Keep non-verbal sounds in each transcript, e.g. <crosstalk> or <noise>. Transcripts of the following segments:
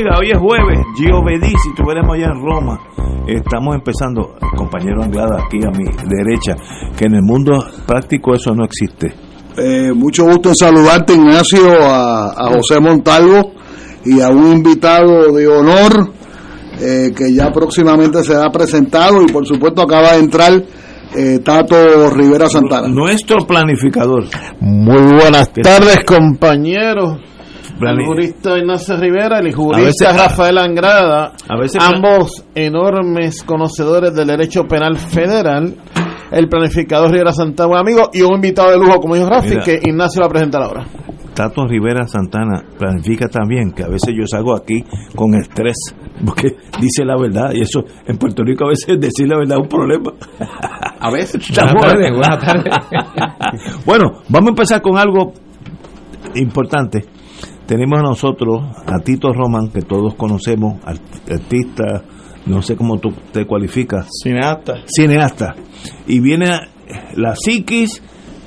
Amigas, hoy es jueves, Gio Bedí, si estuviéramos allá en Roma, estamos empezando, compañero Anglada aquí a mi derecha, que en el mundo práctico eso no existe. Eh, mucho gusto en saludarte, Ignacio, a, a José Montalvo y a un invitado de honor eh, que ya próximamente será presentado y por supuesto acaba de entrar eh, Tato Rivera Santana. Nuestro planificador. Muy buenas tardes, compañeros. El jurista Ignacio Rivera, el jurista veces- Rafael Angrada, a veces- ambos enormes conocedores del derecho penal federal, el planificador Rivera Santana, amigo, y un invitado de lujo, como dijo Rafi, Mira. que Ignacio va a presentar ahora. Tato Rivera Santana planifica también que a veces yo salgo aquí con estrés porque dice la verdad y eso en Puerto Rico a veces decir la verdad es un problema. A veces. <laughs> Estamos- <laughs> bueno, vamos a empezar con algo importante. Tenemos a nosotros a Tito Roman, que todos conocemos, art- artista, no sé cómo tú te cualificas, Cineasta. cineasta. Y viene la psiquis,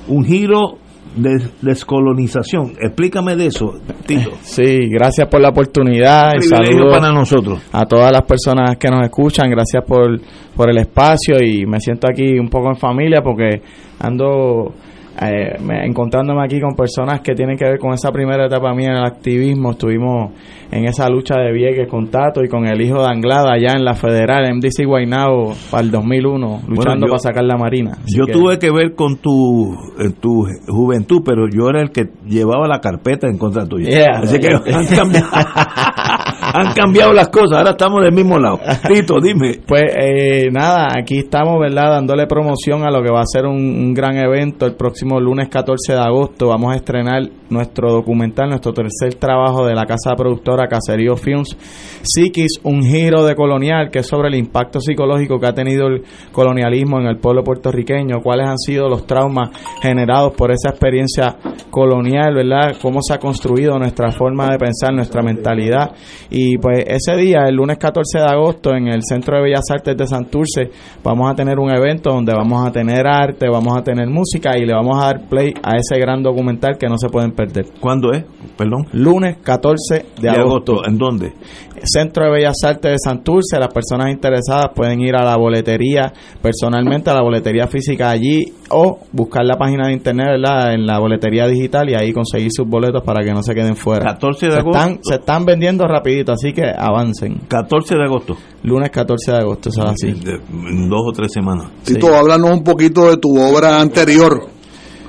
un giro de descolonización. Explícame de eso, Tito. <laughs> Sí, gracias por la oportunidad y saludos para nosotros. a todas las personas que nos escuchan. Gracias por, por el espacio y me siento aquí un poco en familia porque ando eh, me- encontrándome aquí con personas que tienen que ver con esa primera etapa mía en el activismo. Estuvimos en esa lucha de Vieques con Tato y con el hijo de Anglada allá en la Federal, MDC Guaynabo, para el 2001, luchando yo- para sacar la Marina. Así Yo que- tuve que ver con tu, en tu juventud, pero yo era el que llevaba la carpeta en contra tuya. Yeah. Así que <laughs> han cambiado, <laughs> han cambiado las cosas, ahora estamos del mismo lado. <laughs> Tito, dime. Pues eh, nada, aquí estamos, ¿verdad? Dándole promoción a lo que va a ser un, un gran evento el próximo lunes 14 de agosto. Vamos a estrenar nuestro documental, nuestro tercer trabajo de la casa productora Caserío Films, Psiquis, un giro de colonial, que es sobre el impacto psicológico que ha tenido el colonialismo en el pueblo puertorriqueño, cuáles han sido los traumas generados por esa experiencia colonial, ¿verdad? Cómo se ha construido nuestra forma de pensar, nuestra mentalidad. Y pues ese día, el lunes 14 de agosto, en el Centro de Bellas Artes de Santurce, vamos a tener un evento donde vamos a tener arte, vamos a tener música y le vamos a dar play a ese gran documental que no se pueden perder. ¿Cuándo es? Perdón. Lunes 14 de, De agosto. agosto. ¿En dónde? Centro de Bellas Artes de Santurce. Las personas interesadas pueden ir a la boletería personalmente, a la boletería física allí o buscar la página de internet, ¿verdad? En la boletería digital y ahí conseguir sus boletos para que no se queden fuera. 14 de se agosto. están, se están vendiendo rapidito, así que avancen. 14 de agosto. Lunes 14 de agosto, es así. De- en dos o tres semanas. Tito, háblanos un poquito de tu obra anterior,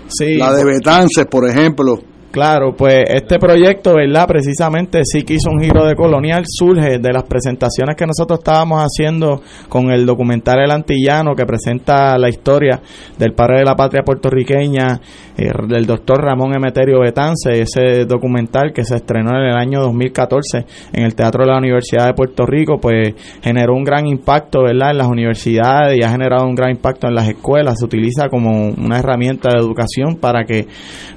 Sí, la de Betances, por ejemplo. Claro, pues este proyecto, ¿verdad? Precisamente sí que hizo un giro de colonial, surge de las presentaciones que nosotros estábamos haciendo con el documental El Antillano, que presenta la historia del padre de la patria puertorriqueña, eh, del doctor Ramón Emeterio Betance, ese documental que se estrenó en el año 2014 en el Teatro de la Universidad de Puerto Rico, pues generó un gran impacto, ¿verdad? En las universidades y ha generado un gran impacto en las escuelas, se utiliza como una herramienta de educación para que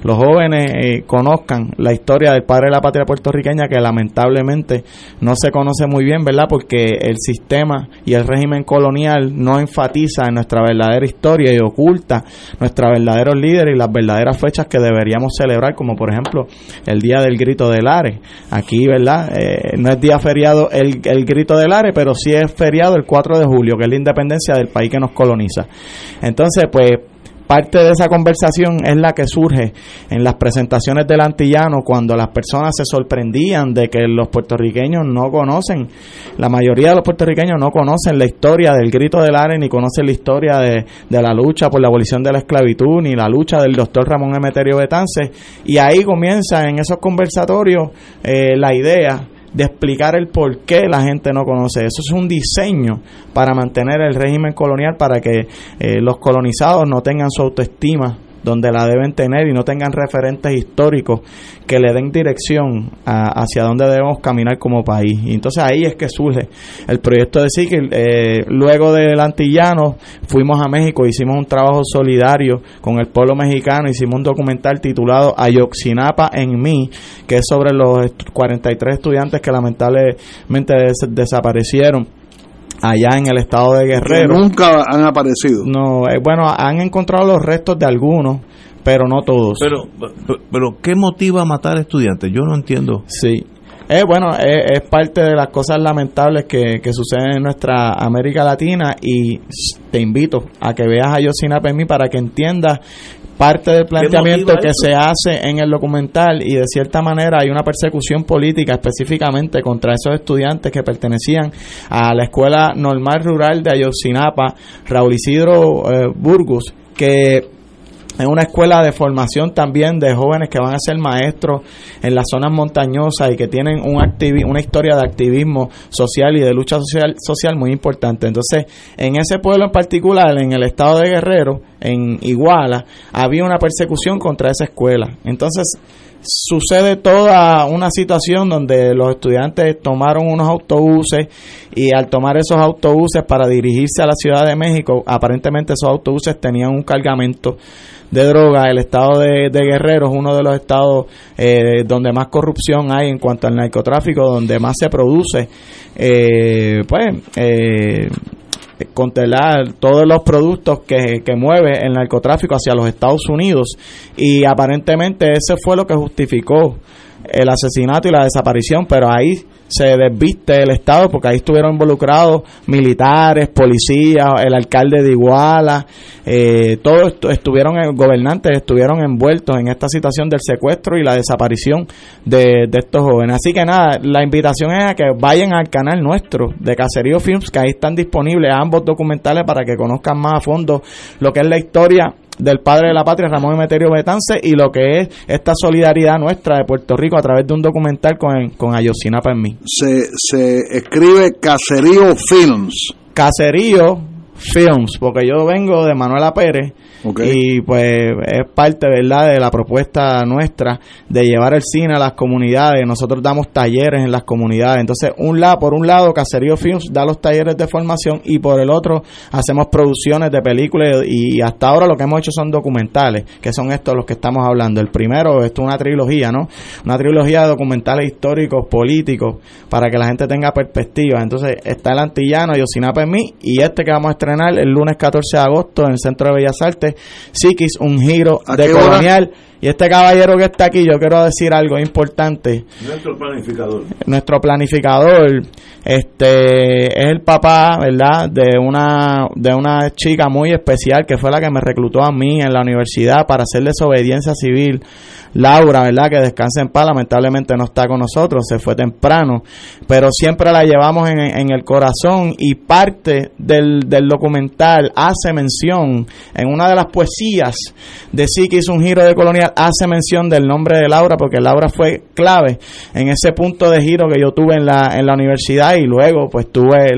los jóvenes eh, conozcan la historia del padre de la patria puertorriqueña que lamentablemente no se conoce muy bien, ¿verdad? Porque el sistema y el régimen colonial no enfatiza en nuestra verdadera historia y oculta nuestros verdaderos líderes y las verdaderas fechas que deberíamos celebrar, como por ejemplo el Día del Grito del Are. Aquí, ¿verdad? Eh, no es día feriado el, el Grito del Are, pero sí es feriado el 4 de julio, que es la independencia del país que nos coloniza. Entonces, pues parte de esa conversación es la que surge en las presentaciones del antillano cuando las personas se sorprendían de que los puertorriqueños no conocen, la mayoría de los puertorriqueños no conocen la historia del grito del Are ni conocen la historia de, de la lucha por la abolición de la esclavitud ni la lucha del doctor Ramón Emeterio Betance y ahí comienza en esos conversatorios eh, la idea de explicar el por qué la gente no conoce. Eso es un diseño para mantener el régimen colonial, para que eh, los colonizados no tengan su autoestima donde la deben tener y no tengan referentes históricos que le den dirección hacia dónde debemos caminar como país. Y entonces ahí es que surge el proyecto de SICIL. Eh, luego del antillano fuimos a México, hicimos un trabajo solidario con el pueblo mexicano, hicimos un documental titulado Ayoxinapa en mí, que es sobre los 43 estudiantes que lamentablemente desaparecieron allá en el estado de Guerrero. nunca han aparecido. No, eh, bueno, han encontrado los restos de algunos, pero no todos. Pero, pero, ¿qué motiva a matar estudiantes? Yo no entiendo. Sí. Eh, bueno, es, parte de las cosas lamentables que, que, suceden en nuestra América Latina y te invito a que veas a Yosina Pemi para que entiendas parte del planteamiento que se hace en el documental y de cierta manera hay una persecución política específicamente contra esos estudiantes que pertenecían a la Escuela Normal Rural de Ayotzinapa, Raúl Isidro eh, Burgos, que es una escuela de formación también de jóvenes que van a ser maestros en las zonas montañosas y que tienen un una historia de activismo social y de lucha social, social muy importante. Entonces, en ese pueblo en particular, en el estado de Guerrero, en Iguala, había una persecución contra esa escuela. Entonces, sucede toda una situación donde los estudiantes tomaron unos autobuses y al tomar esos autobuses para dirigirse a la Ciudad de México, aparentemente esos autobuses tenían un cargamento de droga. El estado de, Guerrero es uno de los estados eh, donde más corrupción hay en cuanto al narcotráfico, donde más se produce, eh, pues, eh, contelar todos los productos que, que mueve el narcotráfico hacia los Estados Unidos. Y aparentemente ese fue lo que justificó el asesinato y la desaparición, pero ahí se desviste el Estado porque ahí estuvieron involucrados militares, policías, el alcalde de Iguala, eh, todos estuvieron, gobernantes estuvieron envueltos en esta situación del secuestro y la desaparición de, de, estos jóvenes. Así que nada, la invitación es a que vayan al canal nuestro de Caserío Films, que ahí están disponibles ambos documentales para que conozcan más a fondo lo que es la historia del padre de la patria, Ramón Emeterio Betance, y lo que es esta solidaridad nuestra de Puerto Rico a través de un documental con, con Ayosinapa en mí. Se, se escribe Caserío Films. Caserío Films, porque yo vengo de Manuela Pérez y pues es parte, ¿verdad?, de la propuesta nuestra de llevar el cine a las comunidades. Nosotros damos talleres en las comunidades. Entonces, un lado, por un lado, Caserío Films da los talleres de formación y por el otro hacemos producciones de películas y hasta ahora lo que hemos hecho son documentales, que son estos los que estamos hablando. El primero, esto es una trilogía, ¿no? Una trilogía de documentales históricos, políticos, para que la gente tenga perspectiva. Entonces, está el Antillano, Yosinapa en mí y este que vamos a estrenar el lunes 14 de agosto en el Centro de Bellas Artes Psiquis, un giro de colonial. Y este caballero que está aquí, yo quiero decir algo importante. Nuestro planificador. Nuestro planificador, este, es el papá, ¿verdad? De una, de una chica muy especial que fue la que me reclutó a mí en la universidad para hacer desobediencia civil Laura, ¿verdad? Que descansa en paz, lamentablemente no está con nosotros, se fue temprano, pero siempre la llevamos en, en el corazón y parte del, del, documental hace mención, en una de las poesías de sí que hizo un giro de colonial, hace mención del nombre de Laura, porque Laura fue clave en ese punto de giro que yo tuve en la, en la universidad y luego pues tuve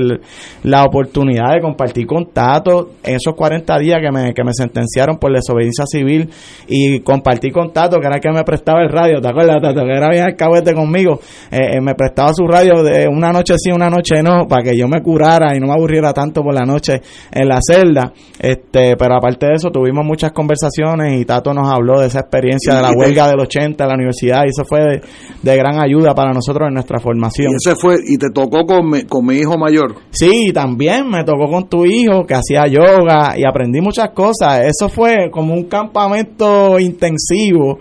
la oportunidad de compartir con Tato esos 40 días que me, que me sentenciaron por desobediencia civil y compartir con Tato, que era que me prestaba el radio, ¿te acuerdas, Tato? Que era bien alcahuete conmigo. Eh, eh, me prestaba su radio de una noche sí, una noche no, para que yo me curara y no me aburriera tanto por la noche en la celda. Este, pero aparte de eso, tuvimos muchas conversaciones y Tato nos habló de esa experiencia de la huelga del 80 en la universidad y eso fue de, gran ayuda para nosotros en nuestra formación. Y ese fue, y te tocó con mi, con mi hijo mayor. Sí, también me tocó con tu hijo que hacía yoga y aprendí muchas cosas. Eso fue como un campamento intensivo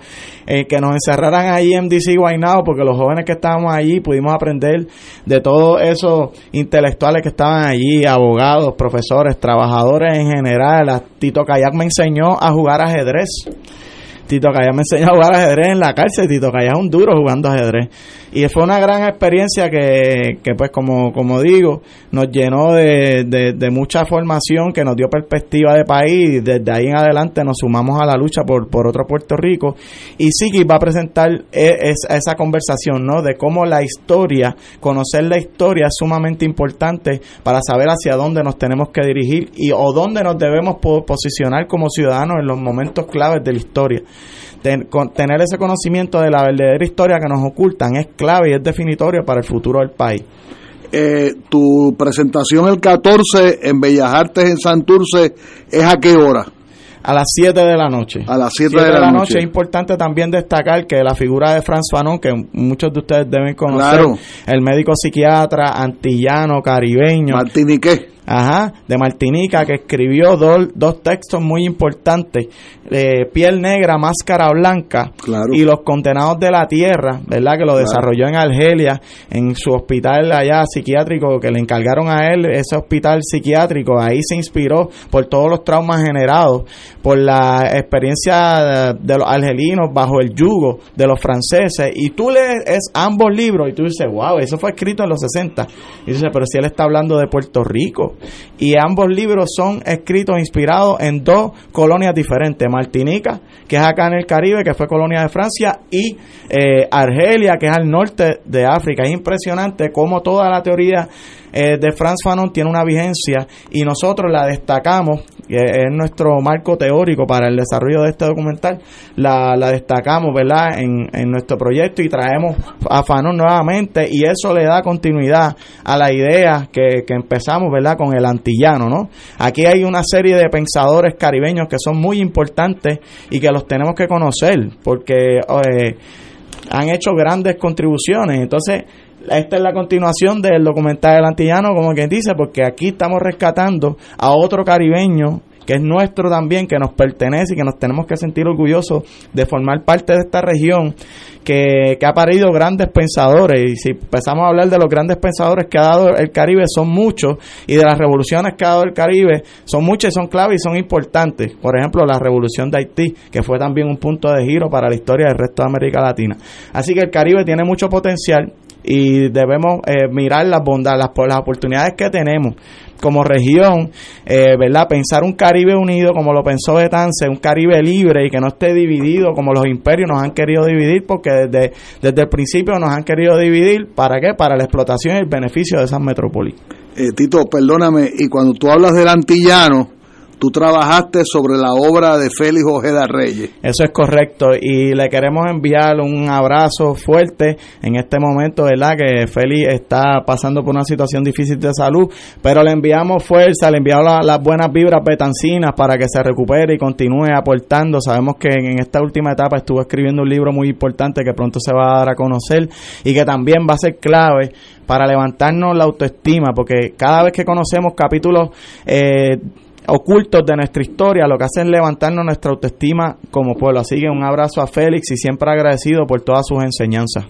eh, que nos encerraran ahí en DC Guaynabo, porque los jóvenes que estábamos allí pudimos aprender de todos esos intelectuales que estaban allí, abogados, profesores trabajadores en general. Tito Kayak me enseñó a jugar ajedrez. Tito Kayak me enseñó a jugar ajedrez en la cárcel. Tito Kayak es un duro jugando ajedrez. Y fue una gran experiencia que, que pues como, como digo, nos llenó de, de, mucha formación, que nos dio perspectiva de país. Y desde ahí en adelante nos sumamos a la lucha por, por otro Puerto Rico. Y que va a presentar e, esa conversación, ¿no? De cómo la historia, conocer la historia es sumamente importante para saber hacia dónde nos tenemos que dirigir y o dónde nos debemos posicionar como ciudadanos en los momentos claves de la historia tener ese conocimiento de la verdadera historia que nos ocultan es clave y es definitorio para el futuro del país. Eh, tu presentación el 14 en Bellas Artes en Santurce es a qué hora? A las 7 de la noche. A las 7 de, la, noche. Es importante también destacar que la figura de Franz Fanon, que muchos de ustedes deben conocer, el médico psiquiatra antillano, caribeño. Martiniqué. Ajá, de Martinica, que escribió dos, dos textos muy importantes, eh, Piel Negra, Máscara Blanca y Los Condenados de la Tierra, ¿verdad? Que lo desarrolló en Argelia, en su hospital allá psiquiátrico, que le encargaron a él ese hospital psiquiátrico, ahí se inspiró por todos los traumas generados, por la experiencia de, los argelinos bajo el yugo de los franceses, y tú lees ambos libros y tú dices, wow, eso fue escrito en los 60, y dices, pero si él está hablando de Puerto Rico, y ambos libros son escritos inspirados en dos colonias diferentes, Martinica, que es acá en el Caribe, que fue colonia de Francia, y eh, Argelia, que es al norte de África. Es impresionante cómo toda la teoría eh, de Franz Fanon tiene una vigencia y nosotros la destacamos, que es nuestro marco teórico para el desarrollo de este documental, la, destacamos, ¿verdad?, en, en nuestro proyecto y traemos a Fanon nuevamente y eso le da continuidad a la idea que, que empezamos, ¿verdad?, con el antillano, ¿no? Aquí hay una serie de pensadores caribeños que son muy importantes y que los tenemos que conocer porque eh, han hecho grandes contribuciones. Entonces, esta es la continuación del documental del antillano, como quien dice, porque aquí estamos rescatando a otro caribeño que es nuestro también, que nos pertenece y que nos tenemos que sentir orgullosos de formar parte de esta región que, ha parido grandes pensadores. Y si empezamos a hablar de los grandes pensadores que ha dado el Caribe, son muchos, y de las revoluciones que ha dado el Caribe, son muchas y son claves y son importantes. Por ejemplo, la revolución de Haití, que fue también un punto de giro para la historia del resto de América Latina. Así que el Caribe tiene mucho potencial y debemos eh, mirar las bondades, las, las oportunidades que tenemos como región, eh, ¿verdad? Pensar un Caribe unido como lo pensó Betance, un Caribe libre y que no esté dividido como los imperios nos han querido dividir, porque desde, desde el principio nos han querido dividir, ¿para qué? Para la explotación y el beneficio de esas metrópolis. Eh, Tito, perdóname, y cuando tú hablas del antillano, tú trabajaste sobre la obra de Félix Ojeda Reyes. Eso es correcto y le queremos enviar un abrazo fuerte en este momento, ¿verdad? Que Félix está pasando por una situación difícil de salud, pero le enviamos fuerza, le enviamos las buenas vibras betancinas para que se recupere y continúe aportando. Sabemos que en esta última etapa estuvo escribiendo un libro muy importante que pronto se va a dar a conocer y que también va a ser clave para levantarnos la autoestima, porque cada vez que conocemos capítulos eh, ocultos de nuestra historia, lo que hacen es levantarnos nuestra autoestima como pueblo. Así que un abrazo a Félix y siempre agradecido por todas sus enseñanzas.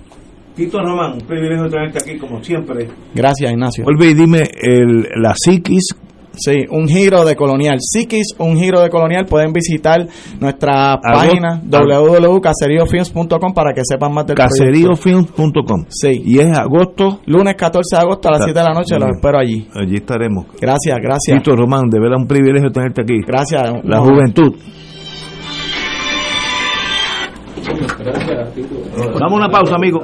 Tito Román, un privilegio tenerte aquí como siempre. Gracias, Ignacio. Vuelve y dime el, la psiquis Sí, un giro de colonial. Psiquis, un giro de colonial. Pueden visitar nuestra página www.caseriofilms.com para que sepan más del Caseriofilms.com. Sí. Y es agosto. Lunes 14 de agosto a las 7 de la noche. Los espero allí. Allí estaremos. Gracias, gracias. Tito Román, de verdad un privilegio tenerte aquí. Gracias. La juventud. Vamos a una pausa, amigos.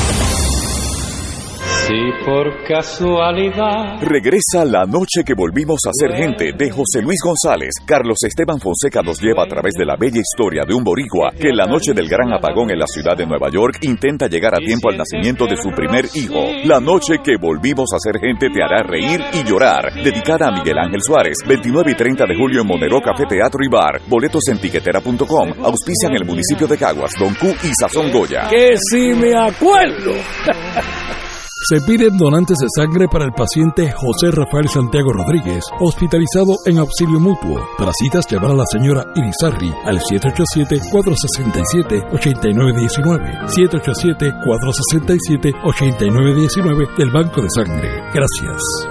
Si por casualidad. Regresa la noche que volvimos a ser gente de José Luis González. Carlos Esteban Fonseca nos lleva a través de la bella historia de un boricua que en la noche del gran apagón en la ciudad de Nueva York intenta llegar a tiempo al nacimiento de su primer hijo. La noche que volvimos a ser gente te hará reír y llorar. Dedicada a Miguel Ángel Suárez. 29 y 30 de julio en Monero Café Teatro y Bar. Boletos en tiquetera.com. Auspician el municipio de Caguas, Don Q y Sazón Goya. Que si me acuerdo. <laughs> Se piden donantes de sangre para el paciente José Rafael Santiago Rodríguez, hospitalizado en auxilio mutuo. Para citas, llamar a la señora Irizarri al 787-467-8919. 787-467-8919 del Banco de Sangre. Gracias.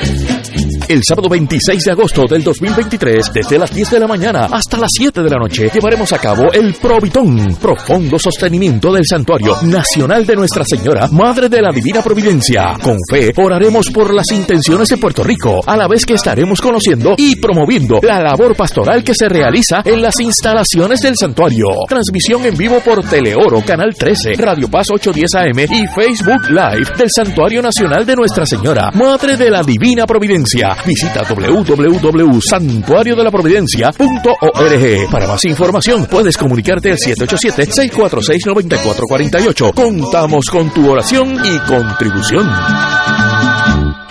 sábado 26 de agosto del 2023, desde las 10 de la mañana hasta las 7 de la noche, llevaremos a cabo el Provitón, profundo sostenimiento del Santuario Nacional de Nuestra Señora, Madre de la Divina Providencia. Con fe, oraremos por las intenciones de Puerto Rico, a la vez que estaremos conociendo y promoviendo la labor pastoral que se realiza en las instalaciones del santuario. Transmisión en vivo por Teleoro, Canal 13, Radio Paz 810 AM y Facebook Live del Santuario Nacional de Nuestra Señora, Madre de la Divina Providencia. Visita www.santuariodelaprovidencia.org. Para más información puedes comunicarte al 787-646-9448. Contamos con tu oración y contribución.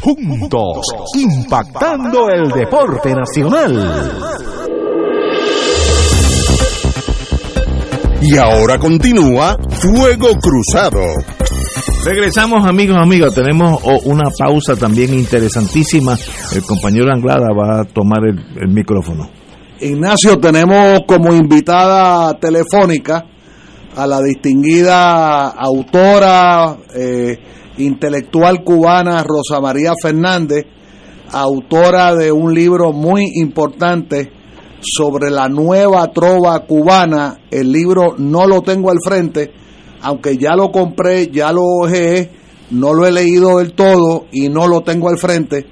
juntos impactando el deporte nacional. Y ahora continúa Fuego Cruzado. Regresamos amigos, amigas. Tenemos oh, una pausa también interesantísima. El compañero Anglada va a tomar el, micrófono. Ignacio, tenemos como invitada telefónica a la distinguida autora eh, intelectual cubana Rosa María Fernández, autora de un libro muy importante sobre la nueva trova cubana. El libro no lo tengo al frente, aunque ya lo compré, ya lo ojeé, no lo he leído del todo y no lo tengo al frente.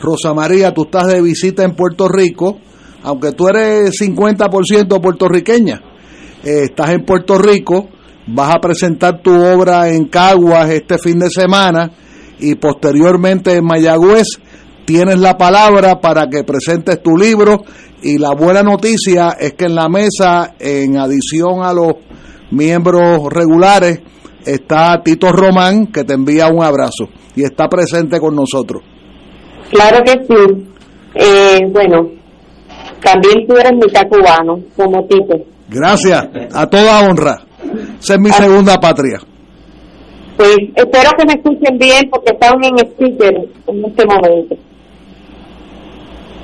Rosa María, tú estás de visita en Puerto Rico, aunque tú eres 50% puertorriqueña. Eh, estás en Puerto Rico, vas a presentar tu obra en Caguas este fin de semana y posteriormente en Mayagüez tienes la palabra para que presentes tu libro y la buena noticia es que en la mesa, en adición a los miembros regulares, está Tito Román, que te envía un abrazo y está presente con nosotros. Claro que sí. Eh, bueno, también tú eres mitad cubano, como Tito. Gracias, a toda honra. Esa es mi segunda patria. Pues espero que me escuchen bien porque están en speaker en este momento.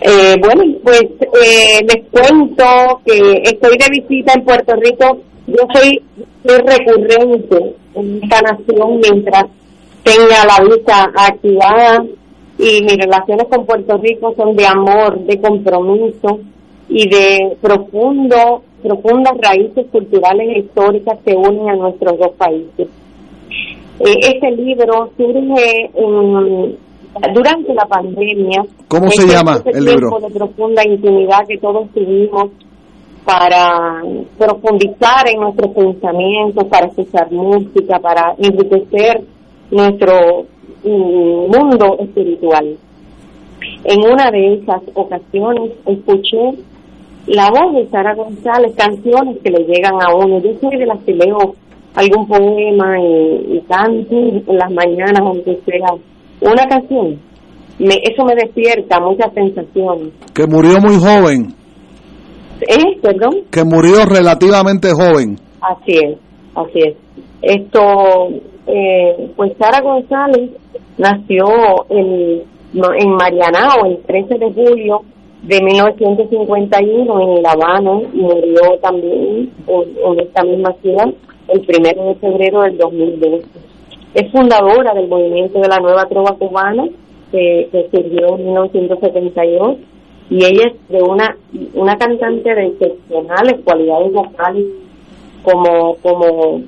Eh, bueno, pues eh, les cuento que estoy de visita en Puerto Rico. Yo soy, recurrente en esta nación mientras tenga la visa activada y mis relaciones con Puerto Rico son de amor, de compromiso y de profundo, profundas raíces culturales e históricas que unen a nuestros dos países. Eh, este libro surge en, durante la pandemia. ¿Cómo se llama el libro? de profunda intimidad que todos tuvimos para profundizar en nuestros pensamientos, para escuchar música, para enriquecer nuestro mm, mundo espiritual. En una de esas ocasiones escuché la voz de Sara González, canciones que le llegan a uno. Yo soy de las que leo algún poema y, y canto en las mañanas, aunque sea una canción, me, eso me despierta muchas sensaciones. Que murió muy joven. ¿Eh? ¿Perdón? Que murió relativamente joven. Así es, así es. Esto, eh, pues Sara González nació en, en Marianao el 13 de julio de 1951 en La Habana y murió también en, esta misma ciudad el 1 de febrero del 2012. es fundadora del movimiento de la nueva trova cubana que, que surgió en 1972 y ella es de una una cantante de excepcionales cualidades vocales como como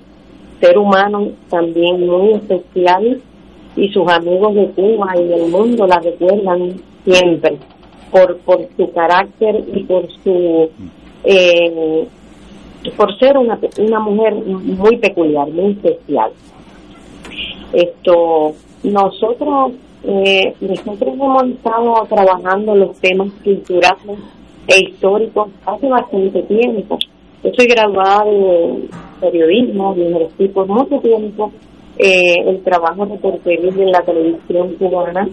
ser humano también muy especial y sus amigos de Cuba y del mundo la recuerdan siempre por por su carácter y por su eh, por ser una una mujer muy peculiar muy especial esto nosotros eh, nosotros hemos estado trabajando los temas culturales e históricos hace bastante tiempo. Yo soy graduada de periodismo ejercí por mucho tiempo eh, el trabajo de reportería en la televisión cubana.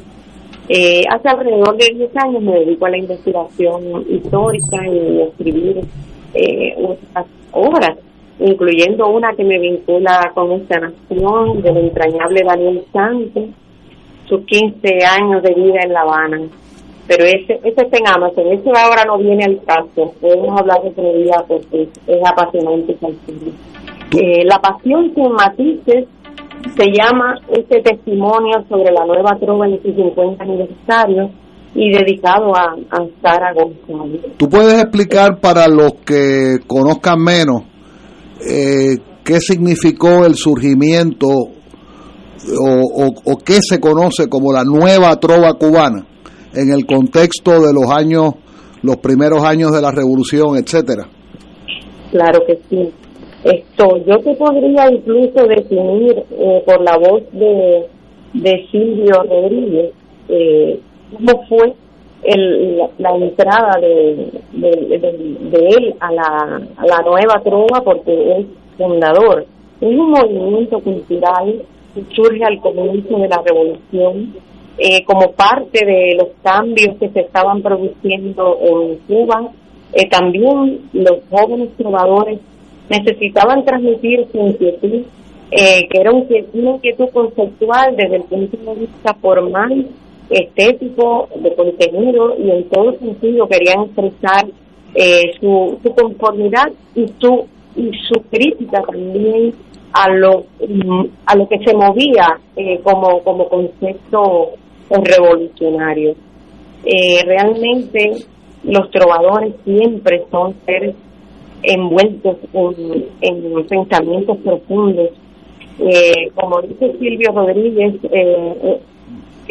Eh, hace alrededor de 10 años me dedico a la investigación histórica y a escribir eh, obras, incluyendo una que me vincula con esta nación del entrañable Daniel Santos sus 15 años de vida en La Habana. Pero ese, ese está en Amazon, ese ahora no viene al caso, podemos hablar de otro día porque es apasionante eh, La pasión sin matices se llama este testimonio sobre la nueva trova en su 50 aniversario y dedicado a, a Sara González. ¿Tú puedes explicar para los que conozcan menos eh, qué significó el surgimiento o, o, qué se conoce como la nueva trova cubana en el contexto de los años, los primeros años de la revolución, etcétera. Claro que sí. Esto, yo te podría incluso definir eh, por la voz de, de Silvio Rodríguez eh, cómo fue el, la, entrada de, de, él a la, a la nueva trova porque es fundador. Es un movimiento cultural surge al comienzo de la revolución eh, como parte de los cambios que se estaban produciendo en Cuba. Eh, también los jóvenes trovadores necesitaban transmitir su inquietud, eh, que era una inquietud conceptual desde el punto de vista formal, estético, de contenido y en todo sentido querían expresar su, su conformidad y su y su crítica también a lo, a lo que se movía eh, como, como concepto revolucionario. Eh, realmente los trovadores siempre son seres envueltos en, pensamientos profundos. Eh, como dice Silvio Rodríguez,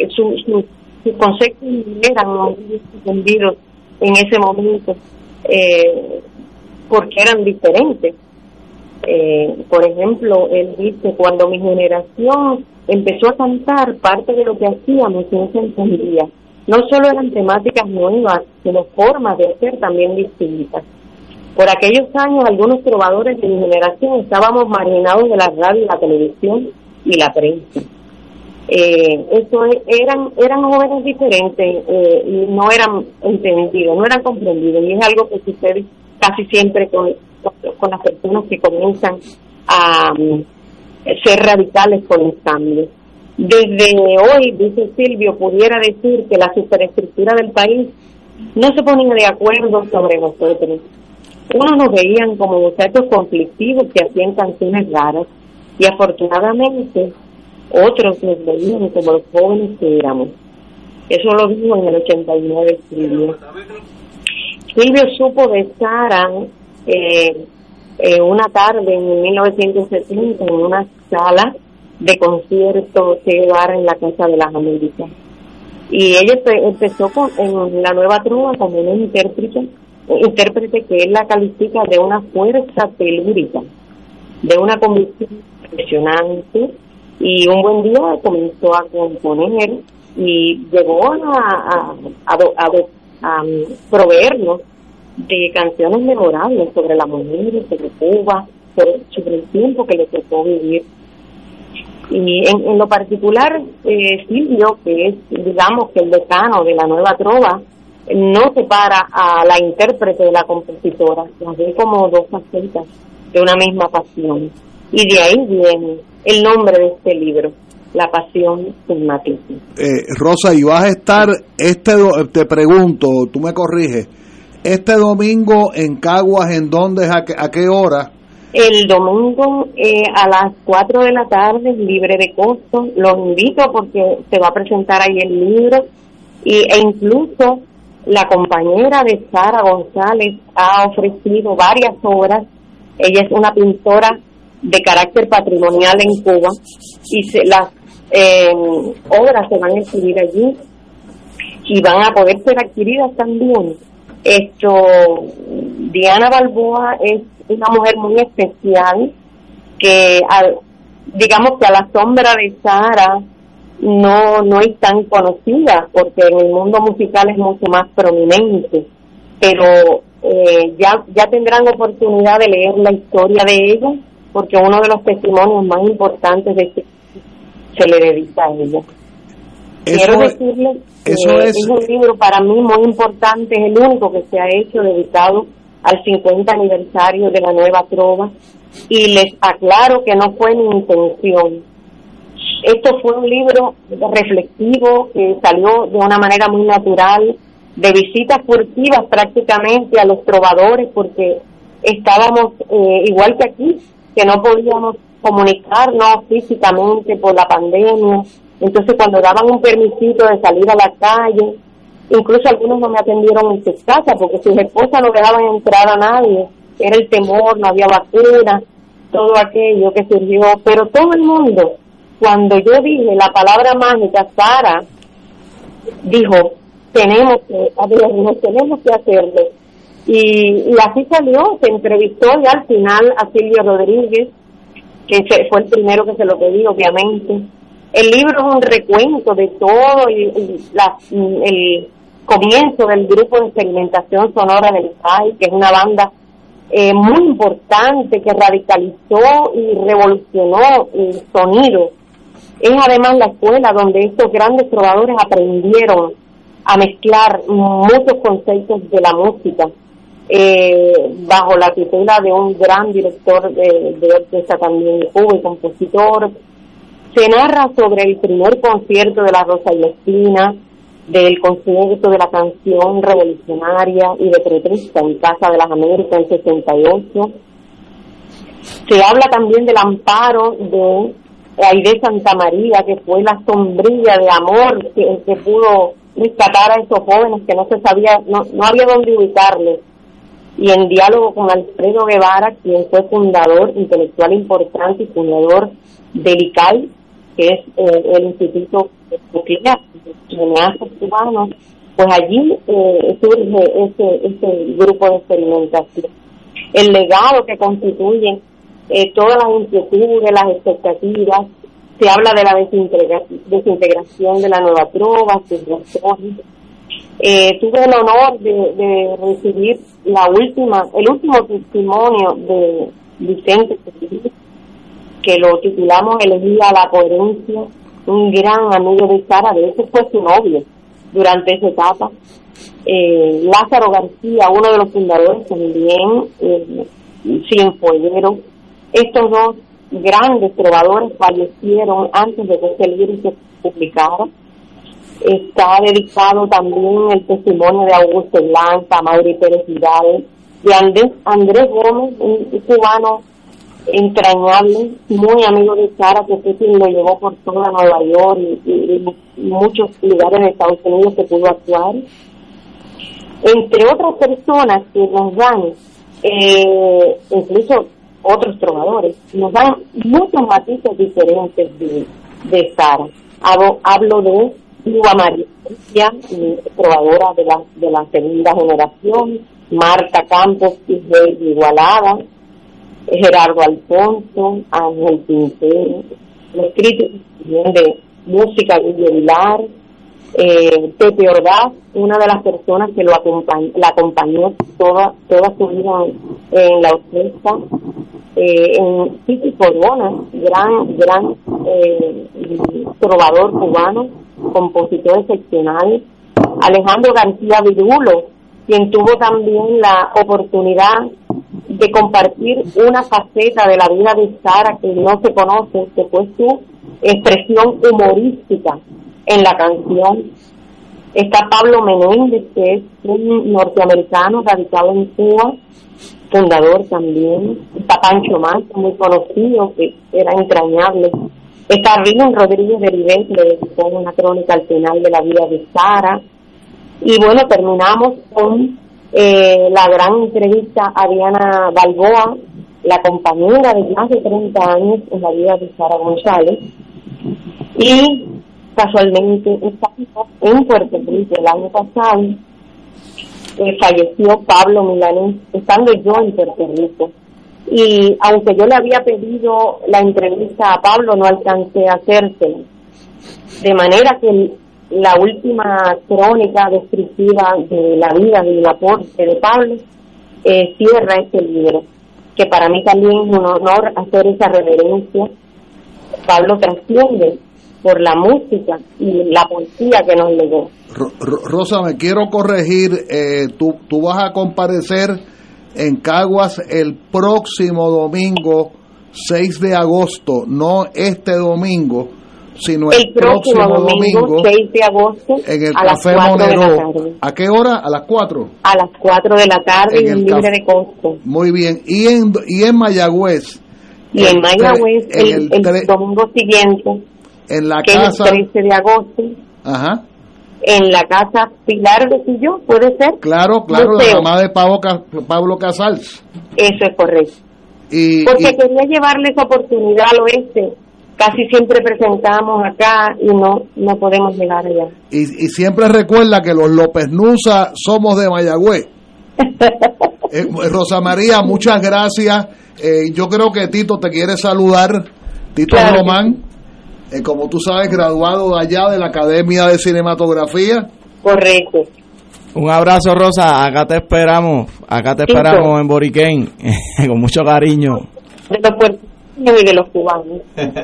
sus su, conceptos eran muy entendidos en ese momento porque eran diferentes eh, por ejemplo, él dice, cuando mi generación empezó a cantar, parte de lo que hacíamos no se entendía. No solo eran temáticas nuevas, sino formas de hacer también distintas. Por aquellos años, algunos trovadores de mi generación estábamos marginados de la radio la televisión y la prensa. Eh, eso eran eran jóvenes diferentes eh, y no eran entendidos, no eran comprendidos y es algo que sucede casi siempre con, con las personas que comienzan a mm, ser radicales con el cambio. Desde hoy, dice Silvio, pudiera decir que la superestructura del país no se ponía de acuerdo sobre nosotros. Unos nos veían como muchachos conflictivos que hacían canciones raras y afortunadamente otros nos veían como los jóvenes que éramos. Eso lo dijo en el 89 Silvio. Silvio supo de Sara eh, eh, una tarde en 1970 en una sala de concierto que llevara en la Casa de las Américas. Y ella empezó con, en la nueva trova como una intérprete, intérprete que él la califica de una fuerza telúrica, de una convicción impresionante, y un buen día comenzó a componer y llegó a, a, a proveernos de canciones memorables sobre la mujer, sobre Cuba, sobre, el tiempo que le tocó vivir. Y en, lo particular, eh, Silvio, que es, digamos, que el decano de la nueva trova, no separa a la intérprete de la compositora, las ve como dos facetas de una misma pasión. Y de ahí viene el nombre de este libro, La Pasión sin Eh, Rosa, y vas a estar, este te pregunto, tú me corriges, este domingo en Caguas, ¿en dónde, a qué, a qué hora? El domingo eh, a las 4 de la tarde, libre de costo. Los invito porque se va a presentar ahí el libro y, e incluso la compañera de Sara González ha ofrecido varias obras. Ella es una pintora de carácter patrimonial en Cuba y se, las eh, obras se van a exhibir allí y van a poder ser adquiridas también. Esto, Diana Balboa es una mujer muy especial que, digamos que a la sombra de Sara no, no es tan conocida porque en el mundo musical es mucho más prominente, pero eh, ya, ya tendrán oportunidad de leer la historia de ella porque uno de los testimonios más importantes de este se le dedica a ella. Quiero decirle que es... un libro para mí muy importante, es el único que se ha hecho dedicado al 50 aniversario de la nueva trova y les aclaro que no fue mi intención. Esto fue un libro reflexivo que salió de una manera muy natural, de visitas furtivas prácticamente a los trovadores porque estábamos eh, igual que aquí, que no podíamos comunicarnos físicamente por la pandemia. Entonces cuando daban un permisito de salir a la calle, incluso algunos no me atendieron en su casa porque sus esposas no dejaban entrar a nadie. Era el temor, no había vacuna, todo aquello que surgió. Pero todo el mundo, cuando yo dije la palabra mágica, Sara dijo, tenemos que, tenemos que hacerlo. Y, y así salió, se entrevistó y al final a Silvio Rodríguez, que fue el primero que se lo pedí, obviamente. El libro es un recuento de todo y, la, el comienzo del grupo de experimentación sonora del país, que es una banda eh, muy importante que radicalizó y revolucionó el sonido. Es además la escuela donde estos grandes trovadores aprendieron a mezclar muchos conceptos de la música eh, bajo la tutela de un gran director de, orquesta también y compositor. Se narra sobre el primer concierto de la Rosa y la Espina, del concierto de la canción revolucionaria y de Petrista en Casa de las Américas en 68. Se habla también del amparo de Aide Santa María, que fue la sombrilla de amor que, que pudo rescatar a esos jóvenes que no se sabía, no, no había dónde ubicarles y en diálogo con Alfredo Guevara, quien fue fundador intelectual importante y fundador del ICAI, que es eh, el Instituto de Cineastas Cubanos, pues allí eh, surge ese, ese grupo de experimentación. El legado que constituyen eh, todas las inquietudes, las expectativas, se habla de la desintegración de la nueva trova, eh, tuve el honor de, recibir la última, el último testimonio de Vicente que lo titulamos Elegía la coherencia, un gran amigo de Sara, de hecho fue su novio durante esa etapa. Eh, Lázaro García, uno de los fundadores también, eh, Cienfueguero, estos dos grandes trovadores fallecieron antes de que este libro se publicara está dedicado también el testimonio de Augusto Blanca, Mauri Pérez Vidal, de Andrés, Andrés Gómez, un cubano entrañable, muy amigo de Sara, que fue quien lo llevó por toda Nueva York y, muchos lugares de Estados Unidos que pudo actuar. Entre otras personas que nos dan, eh, incluso otros trovadores, nos dan muchos matices diferentes de, de Sara. Hablo, hablo de Luba María, probadora de la, de la segunda generación, Marta Campos y Igualada, Gerardo Alfonso, Ángel Pintero, los críticos de música Guillermo Vilar, eh, Pepe Ordaz, una de las personas que lo la acompañó toda, toda su vida en, la orquesta, eh, en Titi Corona, gran, gran eh, trovador cubano, compositor excepcional, Alejandro García Virulo, quien tuvo también la oportunidad de compartir una faceta de la vida de Sara que no se conoce, que fue su expresión humorística en la canción. Está Pablo Menéndez, que es un norteamericano radicado en Cuba, fundador también. Está Pancho Manso, muy conocido, que era entrañable. Está Rino Rodríguez de Rivera, que le dedicó una crónica al final de la vida de Sara. Y bueno, terminamos con eh, la gran entrevista a Diana Balboa, la compañera de más de 30 años en la vida de Sara González. Y casualmente estando en Puerto Rico el año pasado, eh, falleció Pablo Milanés, estando yo en Puerto Rico. Y aunque yo le había pedido la entrevista a Pablo, no alcancé a hacérsela. De manera que la última crónica descriptiva de la vida y el aporte de Pablo eh, cierra este libro, que para mí también es un honor hacer esa reverencia. Pablo trasciende por la música y la poesía que nos legó. Rosa, me quiero corregir, eh, tú, tú vas a comparecer en Caguas el próximo domingo 6 de agosto, no este domingo, sino el, próximo, domingo, 6 de agosto en el a Café las 4 de la Monero. tarde. ¿A qué hora? A las 4. A las 4 de la tarde En y el libre café. de costo. Muy bien. Y en, y en Mayagüez. Y en el Mayagüez el, el el domingo siguiente, en la que es casa. el 13 de agosto, Ajá. en la casa Pilar de Sillón, ¿puede ser? Claro, claro, la mamá de Pablo, Pablo Casals. Eso es correcto. Y, Porque y- quería llevarle esa oportunidad al oeste. Casi siempre presentamos acá y no no podemos llegar allá. y, y siempre recuerda que los López Nusa somos de Mayagüez. <laughs> Eh, Rosa María, muchas gracias. Eh, yo creo que Tito te quiere saludar. Tito Claro Román, eh, como tú sabes, graduado de allá de la Academia de Cinematografía. Correcto. Un abrazo, Rosa. Acá te esperamos. Acá te esperamos en Boriquén. <laughs> Con mucho cariño. De los puertorriqueños y de los cubanos.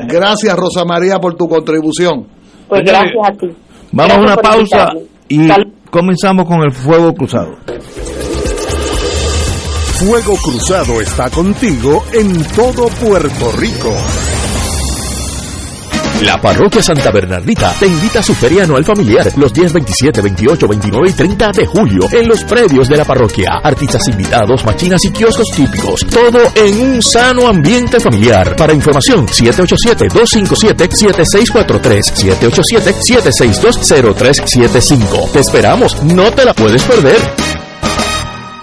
Gracias, Rosa María, por tu contribución. Pues gracias a ti. Vamos a una pausa invitarme. y Salud. comenzamos con el fuego cruzado. Fuego Cruzado está contigo en todo Puerto Rico. La Parroquia Santa Bernardita te invita a su feria anual familiar los días 27, 28, 29 y 30 de julio en los predios de la parroquia. Artistas invitados, machinas y kioscos típicos. Todo en un sano ambiente familiar. Para información, 787-257-7643. 787-762-0375. Te esperamos, no te la puedes perder.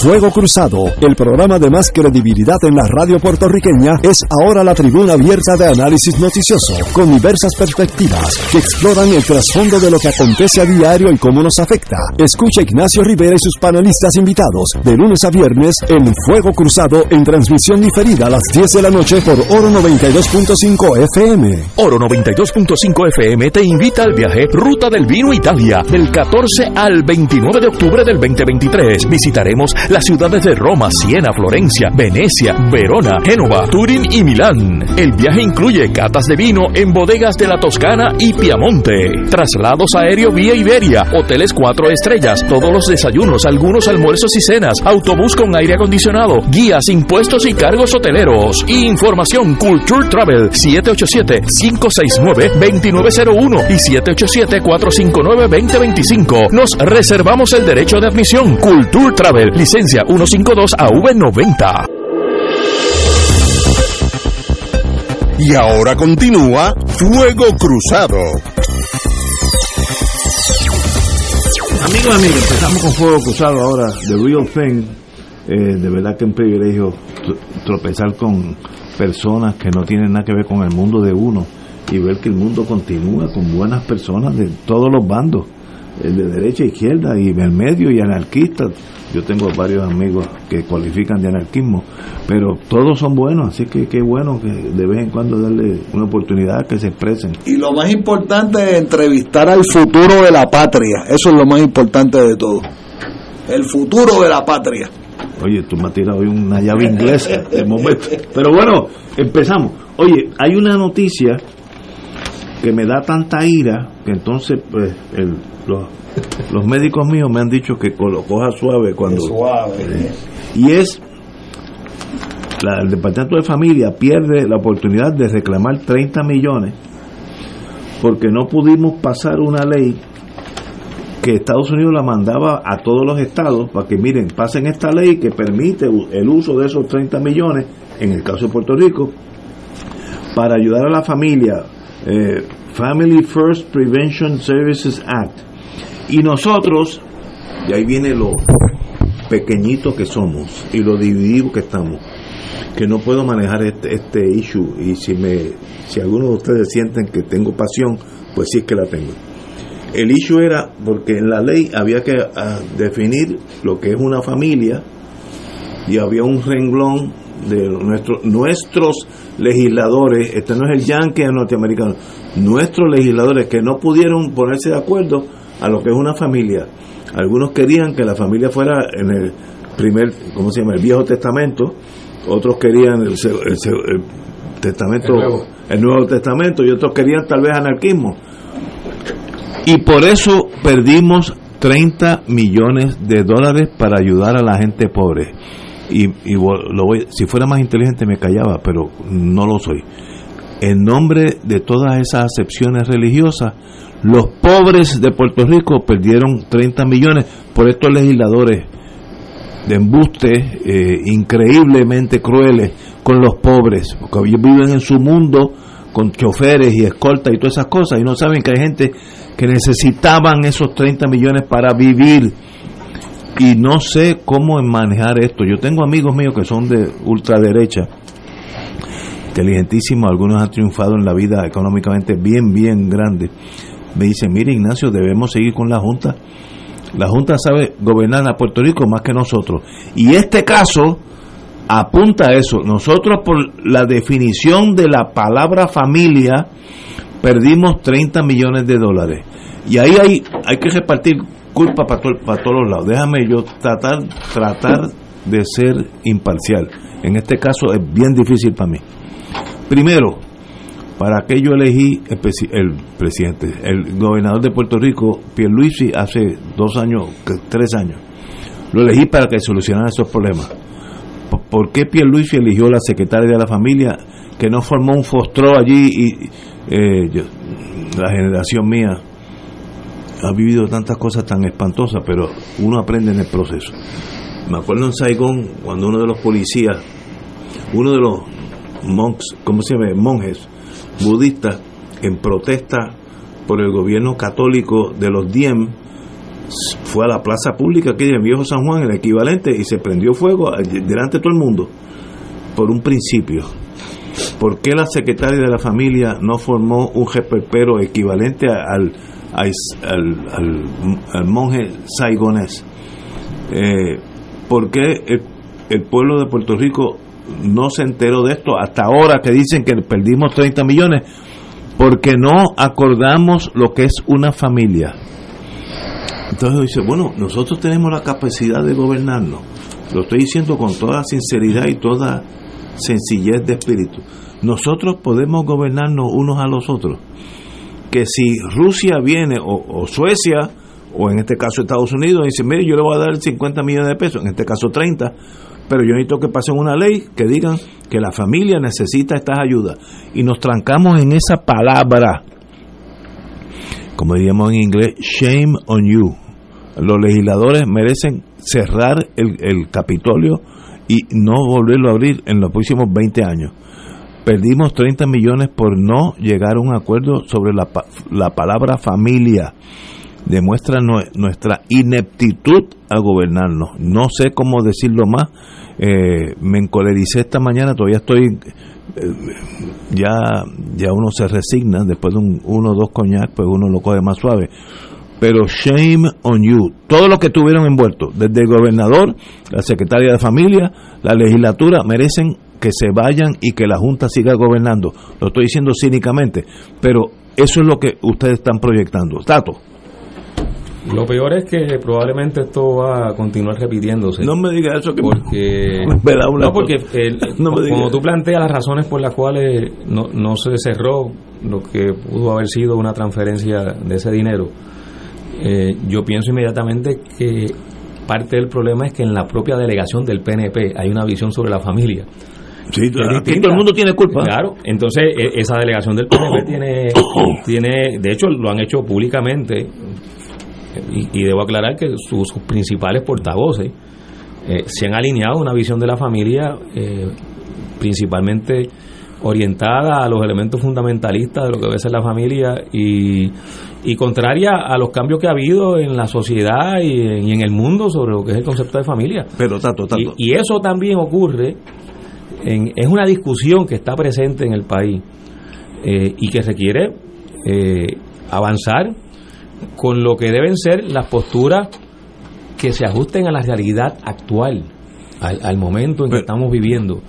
Fuego Cruzado, el programa de más credibilidad en la radio puertorriqueña, es ahora la tribuna abierta de análisis noticioso, con diversas perspectivas que exploran el trasfondo de lo que acontece a diario y cómo nos afecta. Escucha Ignacio Rivera y sus panelistas invitados de lunes a viernes en Fuego Cruzado en transmisión diferida a las 10 de la noche por Oro 92.5 FM. Oro 92.5 FM te invita al viaje Ruta del Vino Italia del 14 al 29 de octubre del 2023. Visitaremos las ciudades de Roma, Siena, Florencia, Venecia, Verona, Génova, Turín y Milán. El viaje incluye catas de vino en bodegas de la Toscana y Piamonte, traslados aéreo vía Iberia, hoteles cuatro estrellas, todos los desayunos, algunos almuerzos y cenas, autobús con aire acondicionado, guías, impuestos y cargos hoteleros. Información Culture Travel 787-569-2901 y 787-459-2025. Nos reservamos el derecho de admisión. Culture Travel, licencia 152 AV90. Y ahora continúa Fuego Cruzado. Amigos, amigos, empezamos con Fuego Cruzado ahora, The Real Thing. Eh, de verdad que es un privilegio tropezar con personas que no tienen nada que ver con el mundo de uno y ver que el mundo continúa con buenas personas de todos los bandos, de derecha, izquierda y en medio y anarquistas. Yo tengo varios amigos que cualifican de anarquismo, pero todos son buenos, así que qué bueno que de vez en cuando darle una oportunidad que se expresen. Y lo más importante es entrevistar al futuro de la patria, eso es lo más importante de todo. El futuro de la patria. Oye, tú me has tirado hoy una llave inglesa de momento. Pero bueno, empezamos. Oye, hay una noticia que me da tanta ira que entonces pues el, los, los, médicos míos me han dicho que lo coja suave cuando suave. Eh, y es la, el departamento de familia pierde la oportunidad de reclamar 30 millones porque no pudimos pasar una ley que Estados Unidos la mandaba a todos los estados para que miren, pasen esta ley que permite el uso de esos 30 millones, en el caso de Puerto Rico, para ayudar a la familia, eh, Family First Prevention Services Act. Y nosotros, y ahí viene lo pequeñito que somos y lo divididos que estamos, que no puedo manejar este, este issue. Y si me si algunos de ustedes sienten que tengo pasión, pues sí es que la tengo. El issue era porque en la ley había que ah, definir lo que es una familia y había un renglón de nuestro, nuestros legisladores, este no es el yankee norteamericano, nuestros legisladores que no pudieron ponerse de acuerdo a lo que es una familia. Algunos querían que la familia fuera en el primer, ¿cómo se llama? El Viejo Testamento, otros querían el, el Testamento, el nuevo Testamento, y otros querían tal vez anarquismo y por eso perdimos 30 millones de dólares para ayudar a la gente pobre. Y, lo voy, si fuera más inteligente me callaba, pero no lo soy. En nombre de todas esas acepciones religiosas, los pobres de Puerto Rico perdieron 30 millones por estos legisladores de embuste eh, increíblemente crueles con los pobres, porque ellos viven en su mundo con choferes y escoltas y todas esas cosas y no saben que hay gente que necesitaban esos 30 millones para vivir y no sé cómo manejar esto. Yo tengo amigos míos que son de ultraderecha, inteligentísimos, algunos han triunfado en la vida económicamente bien, bien grande. Me dicen, mire Ignacio, debemos seguir con la Junta. La Junta sabe gobernar a Puerto Rico más que nosotros. Y este caso apunta a eso. Nosotros por la definición de la palabra familia perdimos 30 millones de dólares. Y ahí hay, hay que repartir culpa para, para todos los lados. Déjame yo tratar, tratar de ser imparcial. En este caso es bien difícil para mí. Primero, ¿para qué yo elegí el, presidente? El gobernador de Puerto Rico, Pierluisi, hace dos años, tres años. Lo elegí para que solucionara esos problemas. ¿Por qué Pierluisi eligió la secretaria de la familia que no formó un fostro allí y eh, la generación mía ha vivido tantas cosas tan espantosas, pero uno aprende en el proceso. Me acuerdo en Saigón cuando uno de los policías, uno de los monks, ¿cómo se llama? monjes budistas, en protesta por el gobierno católico de los Diem, fue a la plaza pública en Viejo San Juan, el equivalente, y se prendió fuego delante de todo el mundo, por un principio. ¿Por qué la secretaria de la familia no formó un pero equivalente al, al, monje saigonés? Eh, ¿Por qué el, pueblo de Puerto Rico no se enteró de esto hasta ahora que dicen que perdimos 30 millones? Porque no acordamos lo que es una familia. Entonces dice, bueno, nosotros tenemos la capacidad de gobernarnos. Lo estoy diciendo con toda sinceridad y toda sencillez de espíritu. Nosotros podemos gobernarnos unos a los otros. Que si Rusia viene, o, Suecia, o en este caso Estados Unidos, dice, mire, yo le voy a dar 50 millones de pesos, en este caso 30, pero yo necesito que pasen una ley que digan que la familia necesita estas ayudas. Y nos trancamos en esa palabra, como diríamos en inglés, shame on you. Los legisladores merecen cerrar el, el Capitolio y no volverlo a abrir en los próximos 20 años. Perdimos 30 millones por no llegar a un acuerdo sobre la, la palabra familia. Demuestra nuestra ineptitud a gobernarnos. No sé cómo decirlo más. Eh, me encolericé esta mañana, todavía estoy eh, ya ya uno se resigna después de un, uno o dos coñac pues uno lo coge más suave. Pero shame on you. Todos los que estuvieron envueltos desde el gobernador la secretaria de familia la legislatura merecen que se vayan y que la junta siga gobernando. Lo estoy diciendo cínicamente pero eso es lo que ustedes están proyectando. Tato lo peor es que probablemente esto va a continuar repitiéndose. No me digas eso que porque <laughs> no porque <laughs> como tú planteas las razones por las cuales no, no se cerró lo que pudo haber sido una transferencia de ese dinero, eh, yo pienso inmediatamente que parte del problema es que en la propia delegación del PNP hay una visión sobre la familia. Sí, todo el mundo tiene culpa. Claro, entonces e, esa delegación del PNP tiene, <coughs> tiene, de hecho lo han hecho públicamente, y, debo aclarar que sus, principales portavoces eh, se han alineado a una visión de la familia eh, principalmente orientada a los elementos fundamentalistas de lo que debe ser la familia y, y contraria a los cambios que ha habido en la sociedad y en, el mundo sobre lo que es el concepto de familia. Pero tanto, tanto. Y, eso también ocurre, en, es una discusión que está presente en el país eh, y que requiere avanzar con lo que deben ser las posturas que se ajusten a la realidad actual, al, momento en que estamos viviendo.